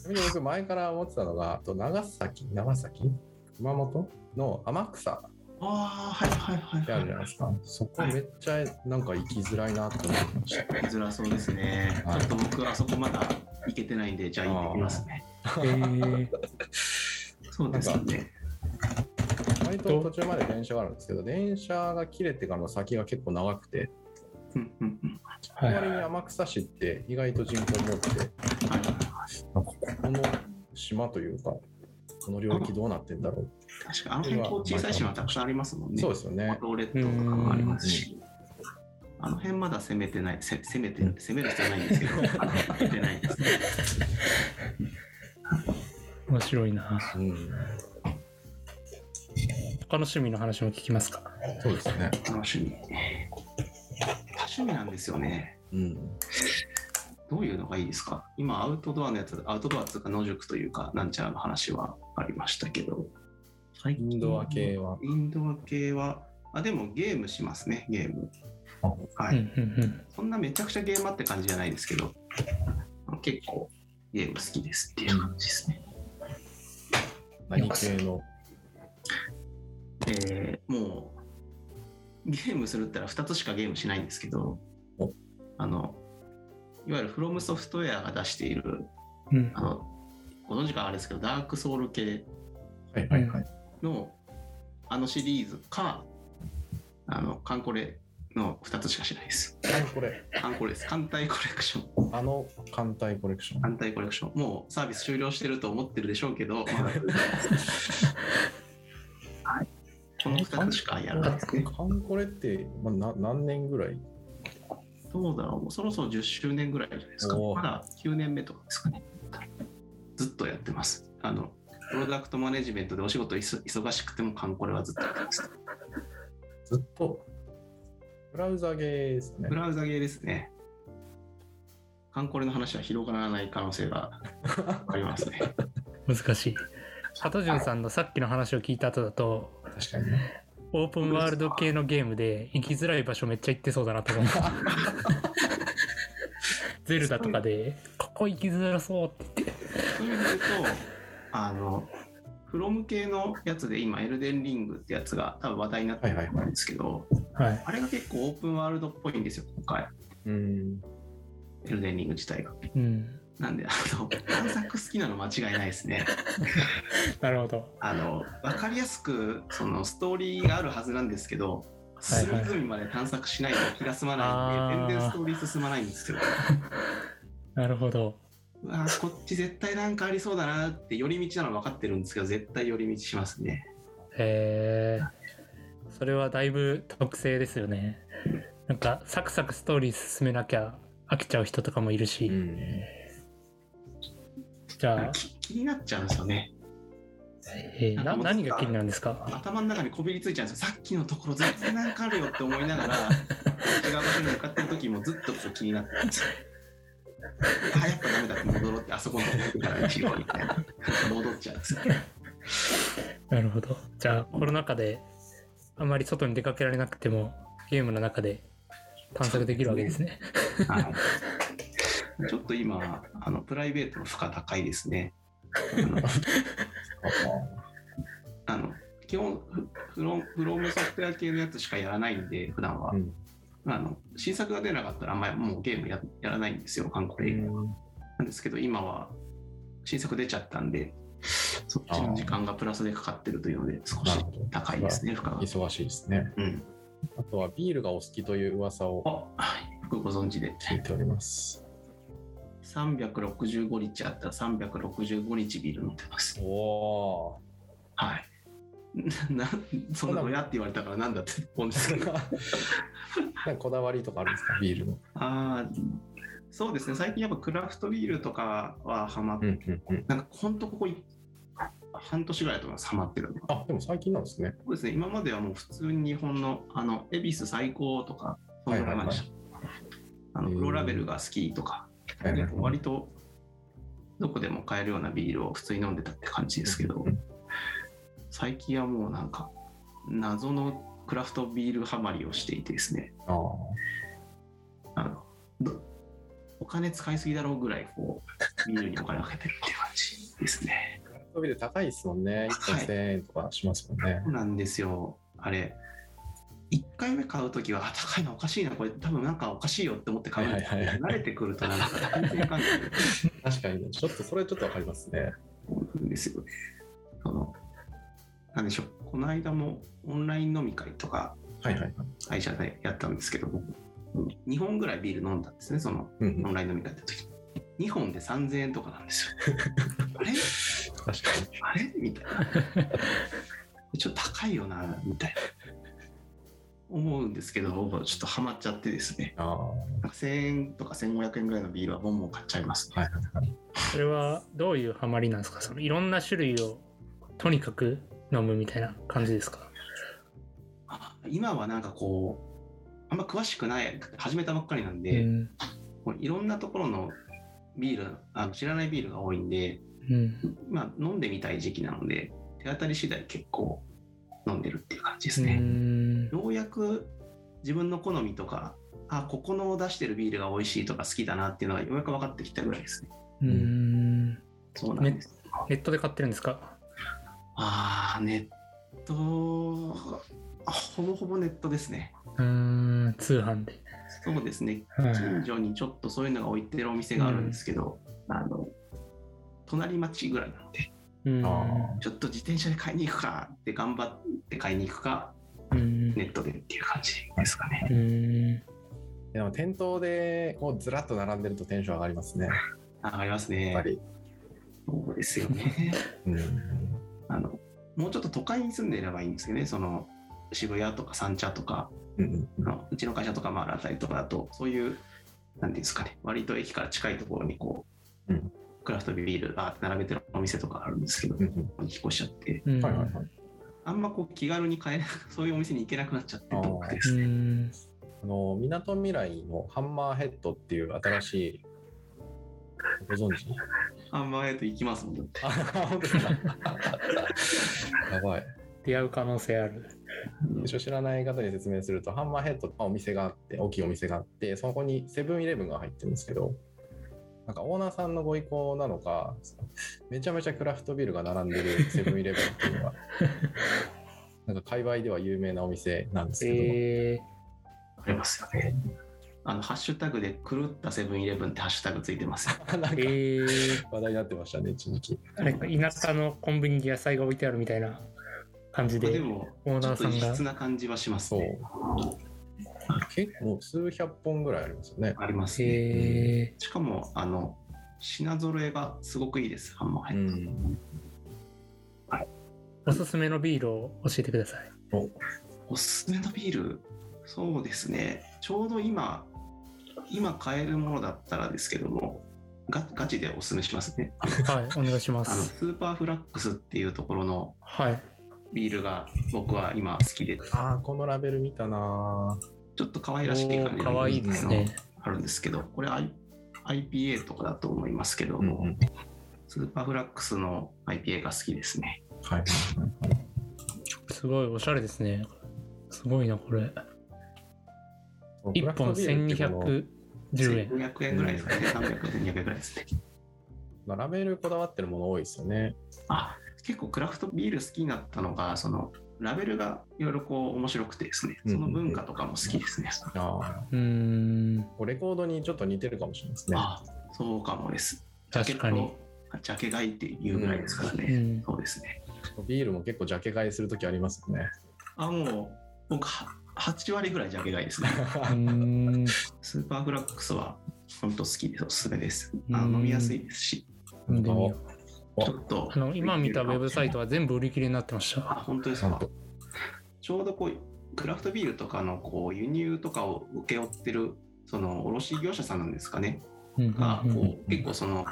ちなみに僕前から思ってたのが、あと長崎、長崎？熊本？の天草っああはいはいはいてあるじゃないですか。そこめっちゃなんか行きづらいなって思ってました。行きづらそうですね、はいちょっと僕あそこまだ行けてないんでじゃあ行ってきますねえそうですよね。割と途中まで電車があるんですけど、電車が切れてからの先が結構長くて、うんうんうんはい割に天草市って意外と人口も多くて、はいなんかここの島というか、この領域どうなってんだろう。確かあの辺こう小さい島たくさんありますもんね。そうですよね。五島列島とかもありますし、あの辺まだ攻めてない、せ攻めて、攻める必要ないんですけど、あの攻めてないですね。ー、面白いな。うん、他の趣味の話も聞きますか？そうですね。楽しみ。多趣味なんですよね。うん。どういうのがいいですか？今、アウトドアのやつ、アウトドアっていうか野宿というか、なんちゃらの話はありましたけど、最インドア系は。インドア系は、あ、でもゲームしますね、ゲーム。はい。うんうんうん。そんなめちゃくちゃゲームって感じじゃないですけど、結構ゲーム好きですっていう感じですね。何系の？えーもう、ゲームするったら2つしかゲームしないんですけどお、あの、いわゆるフロムソフトウェアが出している、うんあの、ご存知かあれですけど、ダークソウル系はいはいはい。のあのシリーズか、あの、カンコレの2つしかしないです。何これカンコレです。艦隊コレクション。あの艦隊コレクション。艦隊コレクション。もうサービス終了してると思ってるでしょうけど、はい。この2つしかやらないですね。カンコレって、まあ、な何年ぐらい？どうだろう、もうそろそろ10周年ぐらいじゃないですか。まだ9年目とかですかね。ずっとやってます。あの、プロダクトマネジメントでお仕事いそ忙しくてもカンコレはずっとやってます。ずっとブラウザゲーですねブ。ラウザゲーですね。カンコレの話は広がらない可能性がありますね。難しい。加藤潤さんのさっきの話を聞いた後だと、確かにね。オープンワールド系のゲームで行きづらい場所めっちゃ行ってそうだなと思う。ゼルダとかで、ここ行きづらそうって言って。そうで言うと、あの、フロム系のやつで今、エルデンリングってやつが多分話題になってると思うんですけど、はい。あれが結構オープンワールドっぽいんですよ、今回。うん。エルデンリング自体が。うん。なんで、あの、探索好きなの間違いないですね。なるほど。あの、わかりやすく、そのストーリーがあるはずなんですけど、隅々まで探索しないと気が済まないんで、全然ストーリー進まないんですけど、なるほど。うわーこっち絶対なんかありそうだなって、寄り道なの分かってるんですけど、絶対寄り道しますね。へえ。それはだいぶ特性ですよね。なんか、サクサクストーリー進めなきゃ飽きちゃう人とかもいるし。うん。じゃあ、き気になっちゃうんですよね。えーな何が気になるんですか？頭の中にこびりついちゃうんですよ。さっきのところ絶対なんかあるよって思いながら、違う場所に向かってる時もずっと気になってるんですよ。あ、やっぱダメだって戻ろうって、あそこのとこからしようみたいな。戻っちゃうんですよ。なるほど。じゃあ、コロナ禍であまり外に出かけられなくても、ゲームの中で探索できるわけですね。はい、ちょっと今、あのプライベートの負荷高いですね。あの基本フフロ、フロムソフトウェア系のやつしかやらないんで、普段は。うんあの新作が出なかったら、あんまりもうゲームややらないんですよ、韓国以外は。なんですけど、今は新作出ちゃったんで、そっちの時間がプラスでかかってるというので、少し。高いですね、負荷が。忙しいですね。うん。あとはビールがお好きという噂をよくご存知で。聞いております。365日あったら365日ビール飲んでます。おおはい。なそんなのやって言われたからなんだって思うんですけー。ど。こだわりとかあるんですか？ビールの。あーそうですね、最近やっぱクラフトビールとかはハマって、うんうんうん。なんか本当ここい半年ぐらいだと思います、ハマってる。あでも最近なんですね。そうですね、今まではもう普通に日本の、あの、恵比寿最高とか、そん。あの、黒ラベルが好きとか、割とどこでも買えるようなビールを普通に飲んでたって感じですけど、うん最近はもうなんか、謎のクラフトビールハマりをしていてですね、あのどお金使いすぎだろうぐらいこうビールにお金をかけてるっていう感じですね。クラフトビール高いですもんね。1はい本1000円とかしますもんねそ。うなんですよ。あれ、1回目買うときは、あ高いのおかしいな、これ多分なんかおかしいよって思って買うんですけど、はいはい慣れてくるとなんか全然感確かにね、ちょっとそれちょっとわかりますね。じですよね。そのなんでしょう、この間もオンライン飲み会とかはいはいはい。会社でやったんですけど、2本ぐらいビール飲んだんですね、そのオンライン飲み会やった時2本で3000円とかなんですよ。あれ？確かに。あれ？みたいな。ちょっと高いよな、みたいな。思うんですけど、ちょっとハマっちゃってですね。ああ、はなんか1000円とか1500円ぐらいのビールはボンボン買っちゃいます、いはいはい。それはどういうハマりなんですか？そのいろんな種類をとにかく飲むみたいな感じですか？あ今はなんかこう、あんま詳しくない、始めたばっかりなんうで、ういろんなところのビールあの、知らないビールが多いんで、うん。まあ、飲んでみたい時期なので、手当たり次第結構飲んでるっていう感じですうね。ん。ようやく自分の好みとか、あ、ここの出してるビールが美味しいとか好きだなっていうのがようやく分かってきたぐらいですね。うん。そうなんです。ネットで買ってるんですか？ああ、ネット、あほぼほぼネットですね。うん。通販で。そうですね。はい近所にちょっとそういうのが置いてるお店があるんですけど、あの、隣町ぐらいなんで、うん。あちょっと自転車で買いに行くかって頑張って買いに行くか、うん。ネットでっていう感じですかね。うん。でも店頭でこうずらっと並んでるとテンション上がりますね。上がりますね。やっぱり。そうですよね。うん。あの、もうちょっと都会に住んでいればいいんですけどね、その、渋谷とか三茶とか、うんうんあのうちの会社とかまああたりとかだと、そういう、なんていうんですかね、割と駅から近いところにこう、うんクラフトビールバーって並べてるお店とかあるんですけど、うんうん引っ越しちゃって、うん。はいはいはい。あんまこう気軽に買えな そういうお店に行けなくなっちゃってあー僕でうすね。ん。あの、みなとみらいのハンマーヘッドっていう新しい、ご存知？あんまえと行きますもん。あ、本当ですか？やばい。出会う可能性ある。一応知らない方に説明すると、ハンマーヘッドのお店があって、大きいお店があって、そこにセブンイレブンが入ってるんですけど、なんかオーナーさんのご意向なのか、めちゃめちゃクラフトビールが並んでるセブンイレブンっていうのが、なんか界隈では有名なお店なんですけど、えありますよね。あの、ハッシュタグで狂ったセブンイレブンってハッシュタグついてますよ。なんかー、えー、話題になってましたね、一時期。なんか田舎のコンビニに野菜が置いてあるみたいな感じで、でも、オーちょっと異ナーさんが質な感じはしますそうね。。結構数百本ぐらいありますよね。ありますね。えしかも、あの、品揃えがすごくいいです、ハンマーヘッド。おすすめのビールを教えてください。おすすめのビール、そうですね、ちょうど今、今買えるものだったらですけども、ガガチでおすすめしますね。はい、お願いしまあのす。スーパーフラックスっていうところのはい。ビールが僕は今好きで、ああ、このラベル見たなちょっと可愛らしい感じのかわいいですね。あるんですけど、これ IPA とかだと思いますけど、うんうんスーパーフラックスの IPA が好きですね。はい。すごいおしゃれですね。すごいな、これ。1クラフト本ビールってこの1210円。500円ぐらいですかね、300円、200円ぐらいですね。まあラベルこだわってるもの多いですよね。あ結構クラフトビール好きになったのがそのラベルがいろいろこう面白くてですねその文化とかも好きですね、ああ。うーん、レコードにちょっと似てるかもしれないですね。あそうかもです確かに。ジャケットジャケ買いっていうぐらいですからね、うんそうですねビールも結構ジャケ買いするときありますよね。あもう僕は8割ぐらいジャケ買いですね。スーパーフラックスは本当好きです。おすすめですあうん飲みやすいですし。ちょっとあの今見たウェブサイトは全部売り切れになってましあた。本当ですか？ちょうどこうクラフトビールとかのこう輸入とかを請け負ってるその卸業者さんなんですかね？うんがこう結構その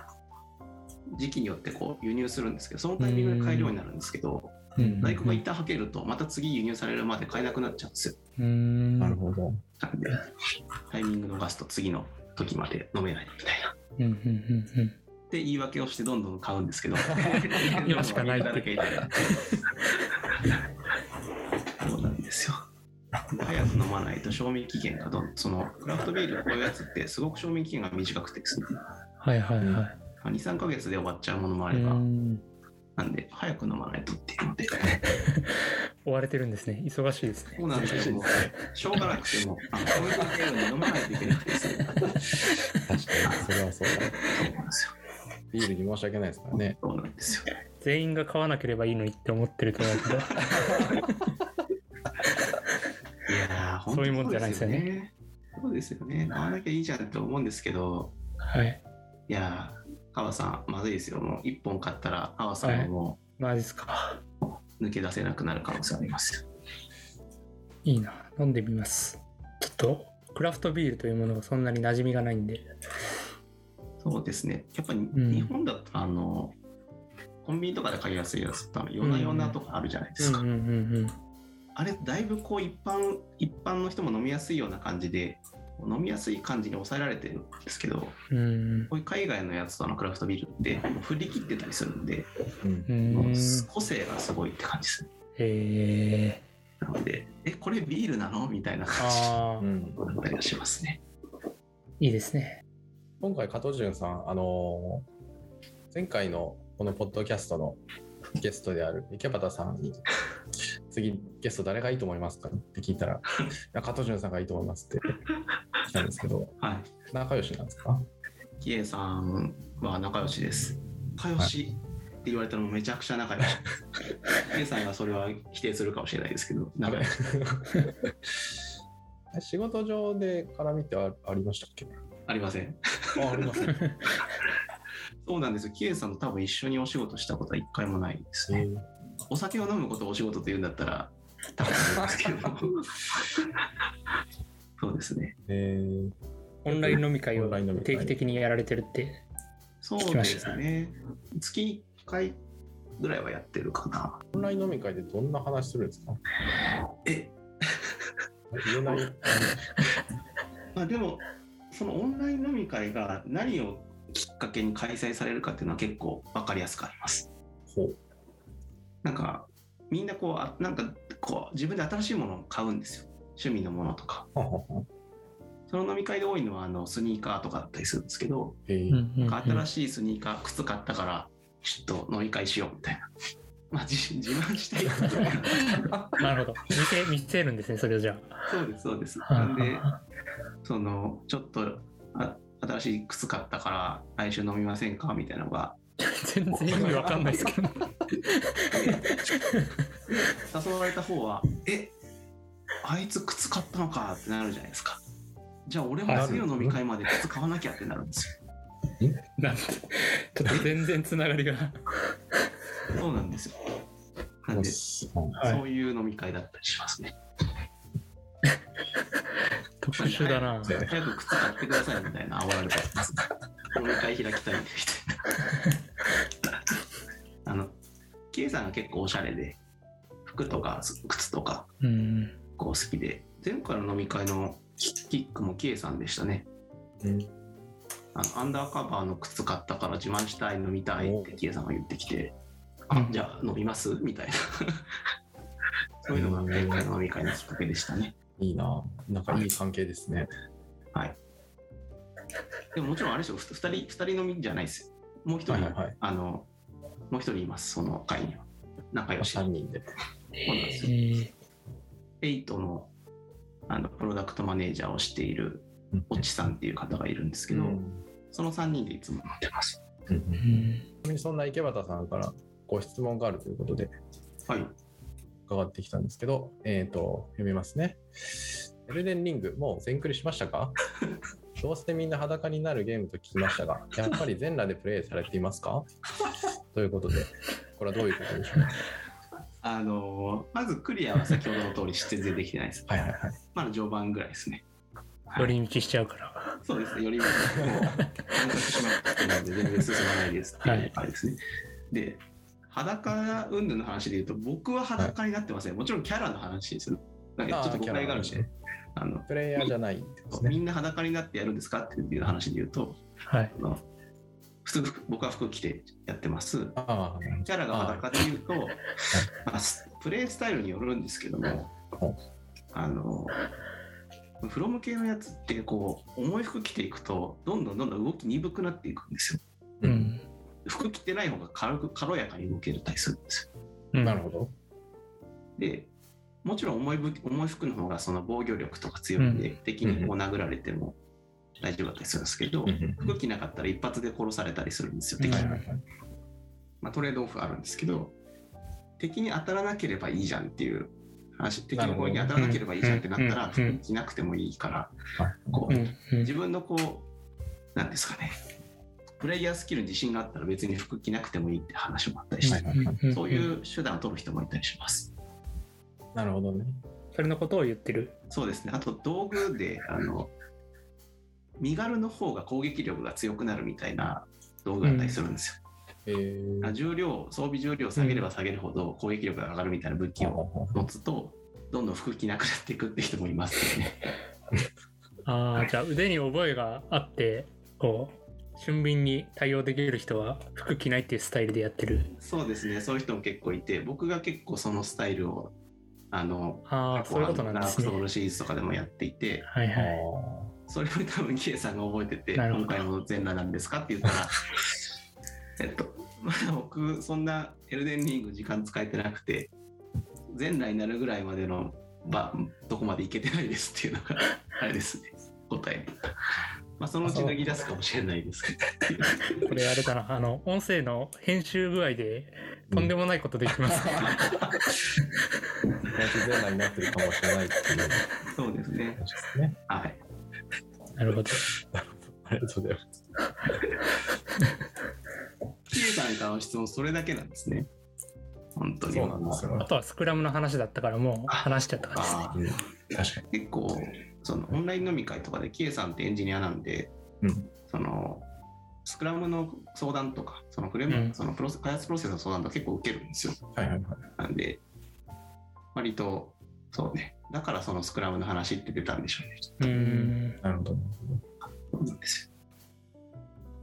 時期によってこう輸入するんですけどそのタイミングで買えるようになるんですけどうん在庫が一旦はけるとまた次輸入されるまで買えなくなっちゃうんですよ。うーん。なるほど。なんでタイミング逃すと次の時まで飲めないみたいな。うんうんうんうん。って言い訳をしてどんどん買うんですけど。今しかないだけみたいなそうなんですよ。早く飲まないと賞味期限がどんそのクラフトビールこういうやつってすごく賞味期限が短くてですね。はいはいはい。23ヶ月で終わっちゃうものもあうれば、んなんで、早く飲まないとっていうので、追われてるんですね。忙しいですねそう。なんですよ。もう しょうがなくても、あの、コミュニケーションで飲まないといけなくてですね。確かに、それはそうだ。そうなんですよ。ビールに申し訳ないですからね。そうなんですよ。全員が買わなければいいのにって思ってると思うけど。いやー、本当そういうもんじゃないですよねね。そうですよね。飲まなきゃいいじゃんって思うんですけど、はい。いやー、川さん、まずいですよ。もう一本買ったら、川さんはもマジですか。う抜け出せなくなる可能性ありますよ。いいな。飲んでみます。ちょっと、クラフトビールというものがそんなに馴染みがないんで。そうですね。やっぱりん日本だと、あの、コンビニとかで買いやすいやつって、夜な夜なとかあるじゃないですか。あれ、だいぶこう一般、一般の人も飲みやすいような感じで、飲みやすい感じに抑えられてるんですけど、こういう海外のやつとのクラフトビールって振り切ってたりするんで、うんう。個性がすごいって感じですね。へえ。なので、え、これビールなのみたいな感じだったりはしますね。いいですね。今回、加藤潤さん、あのー前回のこのポッドキャストのゲストである池端さんに、次、ゲスト誰がいいと思いますかって聞いたら、いや加藤潤さんがいいと思いますって来たんですけど、はい。仲良しなんですか？キエさんは仲良しです。仲良しって言われたらめちゃくちゃ仲良し。キエさんがそれは否定するかもしれないですけど、仲良し。仕事上で絡みってあありましたっけ？ありません。あありますね。そうなんですよ。キエさんと多分一緒にお仕事したことは一回もないですね。お酒を飲むことをお仕事と言うんだったら、多分ありますけど。そうですね。えーオンライン飲み会をオンライン飲み会定期的にやられてるって。そうですね。月1回ぐらいはやってるかな。オンライン飲み会でどんな話するんですか？え、言えない。まあ、でも、そのオンライン飲み会が何をきっかけに開催されるかっていうのは結構分かりやすくあります。ほう。なんか、みんなこう、あなんかこう、自分で新しいものを買うんですよ。趣味のものとか。その飲み会で多いのはあのスニーカーとかだったりするんですけど、新しいスニーカー、靴買ったから、ちょっと飲み会しようみたいな。まあ、自自慢したい なるほど。見せ、見せるんですね、それをじゃそうです、そうです。あ。なんで、その、ちょっとあ新しい靴買ったから、来週飲みませんか？みたいなのが、全然意味わかんないですけど。誘われた方は、えあいつ靴買ったのかってなるじゃないですか。じゃあ俺も次の飲み会まで靴買わなきゃってなるんです なんてちょっと全然つながりが。よ。そうなんですよ。なんで、はいそういう飲み会だったりしますね。特殊だな。早く早く靴買ってくださいみたいな煽られてます。飲み会開きたいみたいな。あの、K さんが結構おしゃれで、服とか靴とかうん。こう好きで、前回の飲み会のキックも K さんでしたね。うんあのアンダーカバーの靴買ったから自慢したい飲みたいって K さんが言ってきて、うんあじゃあ飲みます？みたいな。そういうのが前回の飲み会のきっかけでしたね。いいな。なんかいい関係ですね。はい。でももちろんあれですよ、ふ二人、二人飲みじゃないですよ。もう一人、はいはいはい。あの、もう一人います、その会には。仲良し。3人で。そうなんですよ。えエイトのあのプロダクトマネージャーをしているおちさんっていう方がいるんですけど、その3人でいつも飲んでます。うんーうんちなみにそんな池端さんからご質問があるということではい。伺ってきたんですけど、えっ、と、読みますね。エルデンリング、もう全クリしましたか？どうしてみんな裸になるゲームと聞きましたが、やっぱり全裸でプレイされていますか？ということで、これはどういうことでしょう？あのまずクリアは先ほどの通り全然できてないです。はいはいはい。まだ序盤ぐらいですね。寄り道しちゃうから。そうですね、よりも、もう、感覚しまってるんで、全然進まないですっていうあれですね。で、裸云々の話で言うと、僕は裸になってません。もちろんキャラの話ですよ。なんかちょっと誤解があるんで、あの、プレイヤーじゃないね。みんな裸になってやるんですかっていう話で言うと、はい。あの普通服僕は服着てやってます。ああ、キャラが裸で言うと、まあ、スプレイスタイルによるんですけどもほ、あの、フロム系のやつってこう重い服着ていくとどんどんどんどん動き鈍くなっていくんですよ。うん。服着てない方が軽く軽やかに動けたりするんですよ。うんなるほど。でもちろん重い武重い服の方がその防御力とか強いんで、う敵にこう殴られても大丈夫だったりするんですけど、服着なかったら一発で殺されたりするんですよ敵に。まあ、トレードオフあるんですけど敵に当たらなければいいじゃんっていう話敵の方に当たらなければいいじゃんってなったらうん。うん。服着なくてもいいからはいこううん。うん。自分のこうなんですかね。プレイヤースキルに自信があったら別に服着なくてもいいって話もあったりして、そういう手段を取る人もいたりします。なるほどね。それのことを言ってる。そうですね。あと道具で、あの、身軽の方が攻撃力が強くなるみたいな道具があったりするんですよ。えーあ重量、装備重量を下げれば下げるほど攻撃力が上がるみたいな武器を持つと、どんどん服着なくなっていくって人もいますよね。ああ、じゃあ腕に覚えがあって、こう、俊敏に対応できる人は服着ないっていうスタイルでやってる。そうですね。そういう人も結構いて、僕が結構そのスタイルを、あの、ああ、そういうことなんですねダークソ。ウルシリーズとかでもやっていて、はいはい。それを多分キエさんが覚えてて、今回も全裸なんですかって言ったら、えっと、まだ僕、そんなエルデンリング時間使えてなくて、全裸になるぐらいまでのばどこまでいけてないですっていうのが、あれですね、答え。まあ、そのうち脱ぎ出すかもしれないですけど。これあれだな、あの、音声の編集具合でとんでもないことできますになってるかもしれないっていうそうですね。すね。はい。なるほど。ありがとうございます。キエさんからの質問、それだけなんですね。本当に。そうなんですよあとはスクラムの話だったからもう話しちゃったからですね。あうん、確かに。結構そのオンライン飲み会とかでキエさんってエンジニアなんで、うんそのスクラムの相談とかそのフレーム、うんそのプロセ開発プロセスの相談とか結構受けるんですよはいはいはい。なんで割とそうねだからそのスクラムの話って出たんでしょうねうーん。なるほど。そうなんですよ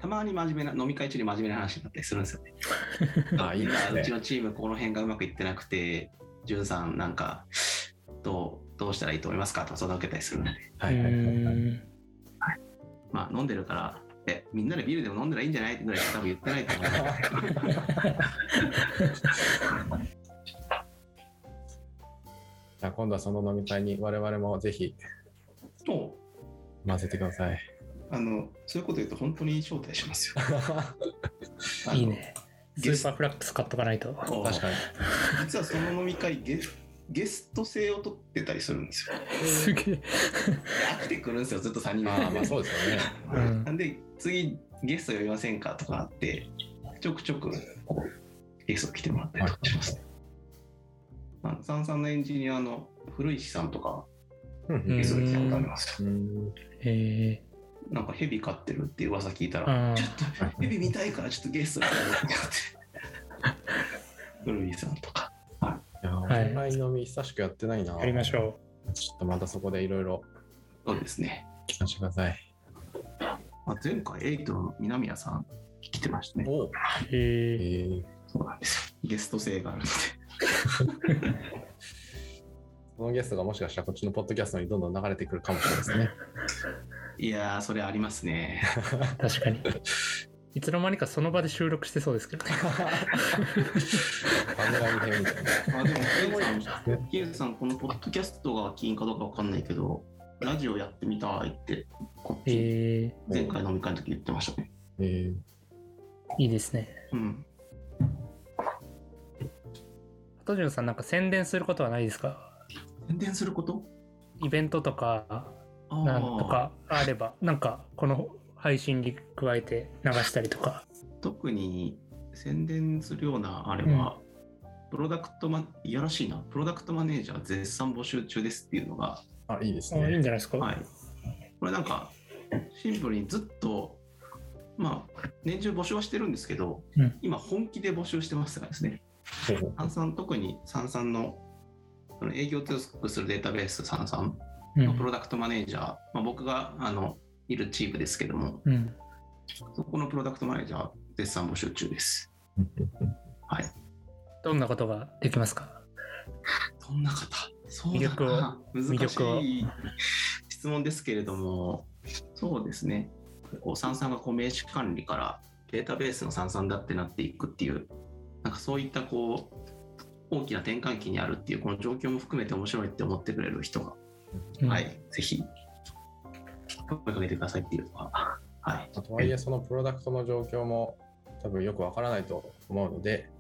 たまに真面目な飲み会中に真面目な話になったりするんですよね あ、いいですねうち。のチームこの辺がうまくいってなくてじゅんさんなんかどうどうしたらいいと思いますかとか相談受けたりするんではいはいはいはい。うんまあ飲んでるから、え、みんなでビールでも飲んだらいいんじゃないってぐらい 多分言ってないと思う。じゃあ今度はその飲み会に我々もぜひも混ぜてください。う、あの、そういうこと言うと本当に招待しますよ。いい。ね。スゲスーパーフラックス買っとかないと。確確かに。実はその飲み会ゲ、ゲスト制を取ってたりするんですよ。すげえ。で飽きてくるんですよ、ずっと3人で。ああ、まあそうですよね。うんなんで、次、ゲスト呼びませんかとかあって、ちょくちょく、ゲスト来てもらったりとかしますね。まあ、サンさんのエンジニアの古石さんとか、うんゲストで来たことありますよ。うんえなんかヘビ飼ってるっていう噂聞いたー、ら、あちょっとヘビ見たいからちょっとゲストって。古井さんとか。いや、はいオンライン飲み久しくやってないな。あ、やりましょちょっとまたそこでいろいろそうですね。聞かせてください。まあ、前回、エイトの南谷さん来てましたね。おう。えそうなんですよ。ゲスト性があるので。そのゲストがもしかしたらこっちのポッドキャストにどんどん流れてくるかもしれないですね。いやー、それありますね。確かに。いつの間にかその場で収録してそうですけどね。番組編みたいな。あでも、キエさん、さん、このポッドキャストが金かどうかわかんないけど、ラジオやってみたいって、こっち、え前回飲み会の時言ってましたね。えー、いいですね。うん。トジュンさんなんか宣伝することはないですか宣伝することイベントとか、なんとかあれば、なんかこの配信に加えて流したりとか。特に宣伝するようなあれは、プロダクトマいやらしいな。プロダクトマネージャー絶賛募集中ですっていうのが、あ、いいですあいいんね。じゃないですか、はい、これなんかシンプルにずっとまあ年中募集はしてるんですけど、うん。今本気で募集してますからですね。ほうほう。三三特に三三のその営業強くするデータベース三三うん。のプロダクトマネージャー、まあ、僕があのいるチームですけども。うん。そこのプロダクトマネージャー絶賛募集中です。はい。どんなことができますか？どんな方？そうだ魅力を。な難魅力を。しい質問ですけれども、そうですね。こう三々がこう名刺管理からデータベースの三々だってなっていくっていう、なんかそういったこう、大きな転換期にあるっていう、この状況も含めて面白いって思ってくれる人が、うん。はい、ぜひ、声かけてくださいっていうのは、はい。とはいえ、そのプロダクトの状況も多分よくわからないと思うので、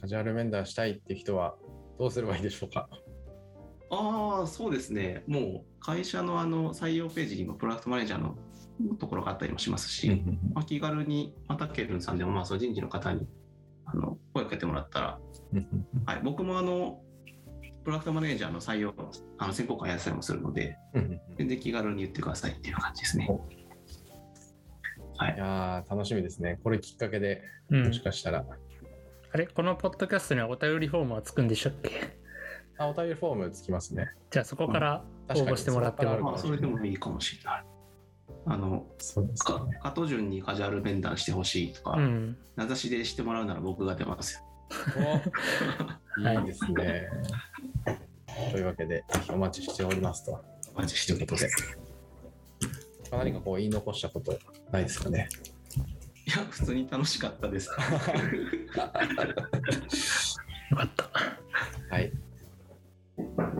カジュアルベンダーしたいって人はどうすればいいでしょうか？ああ、そうですね。もう会社のあの採用ページにもプロダクトマネージャーのところがあったりもしますし、まあ、気軽に、またケルンさんでも、まあ、そう人事の方にあの声かけてもらったら、はい、僕もあの、プロダクトマネージャーの採用、あの選考会やったりもするので、全然気軽に言ってくださいっていう感じですね。はいいやー楽しみですね。これきっかけでうんもしかしたら、あれ？このポッドキャストにはお便りフォームはつくんでしたっけ？あお便りフォームつきますね。じゃあそこから応募してもらってもらまあ、それでもいいかもしれない。あの、そうですかね。カト順にカジュアル面談してほしいとか、うん名指しでしてもらうなら僕が出ますよ。お いいですね。というわけで、ぜひお待ちしておりますと。お待ちしております。まあ何かこう言い残したことないですかね？いや、普通に楽しかったです。よかったはい。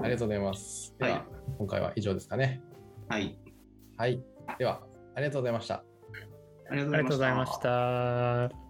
ありがとうございます。では、はい今回は以上ですかね。はい。はい。では、ありがとうございました。ありがとうございまし。た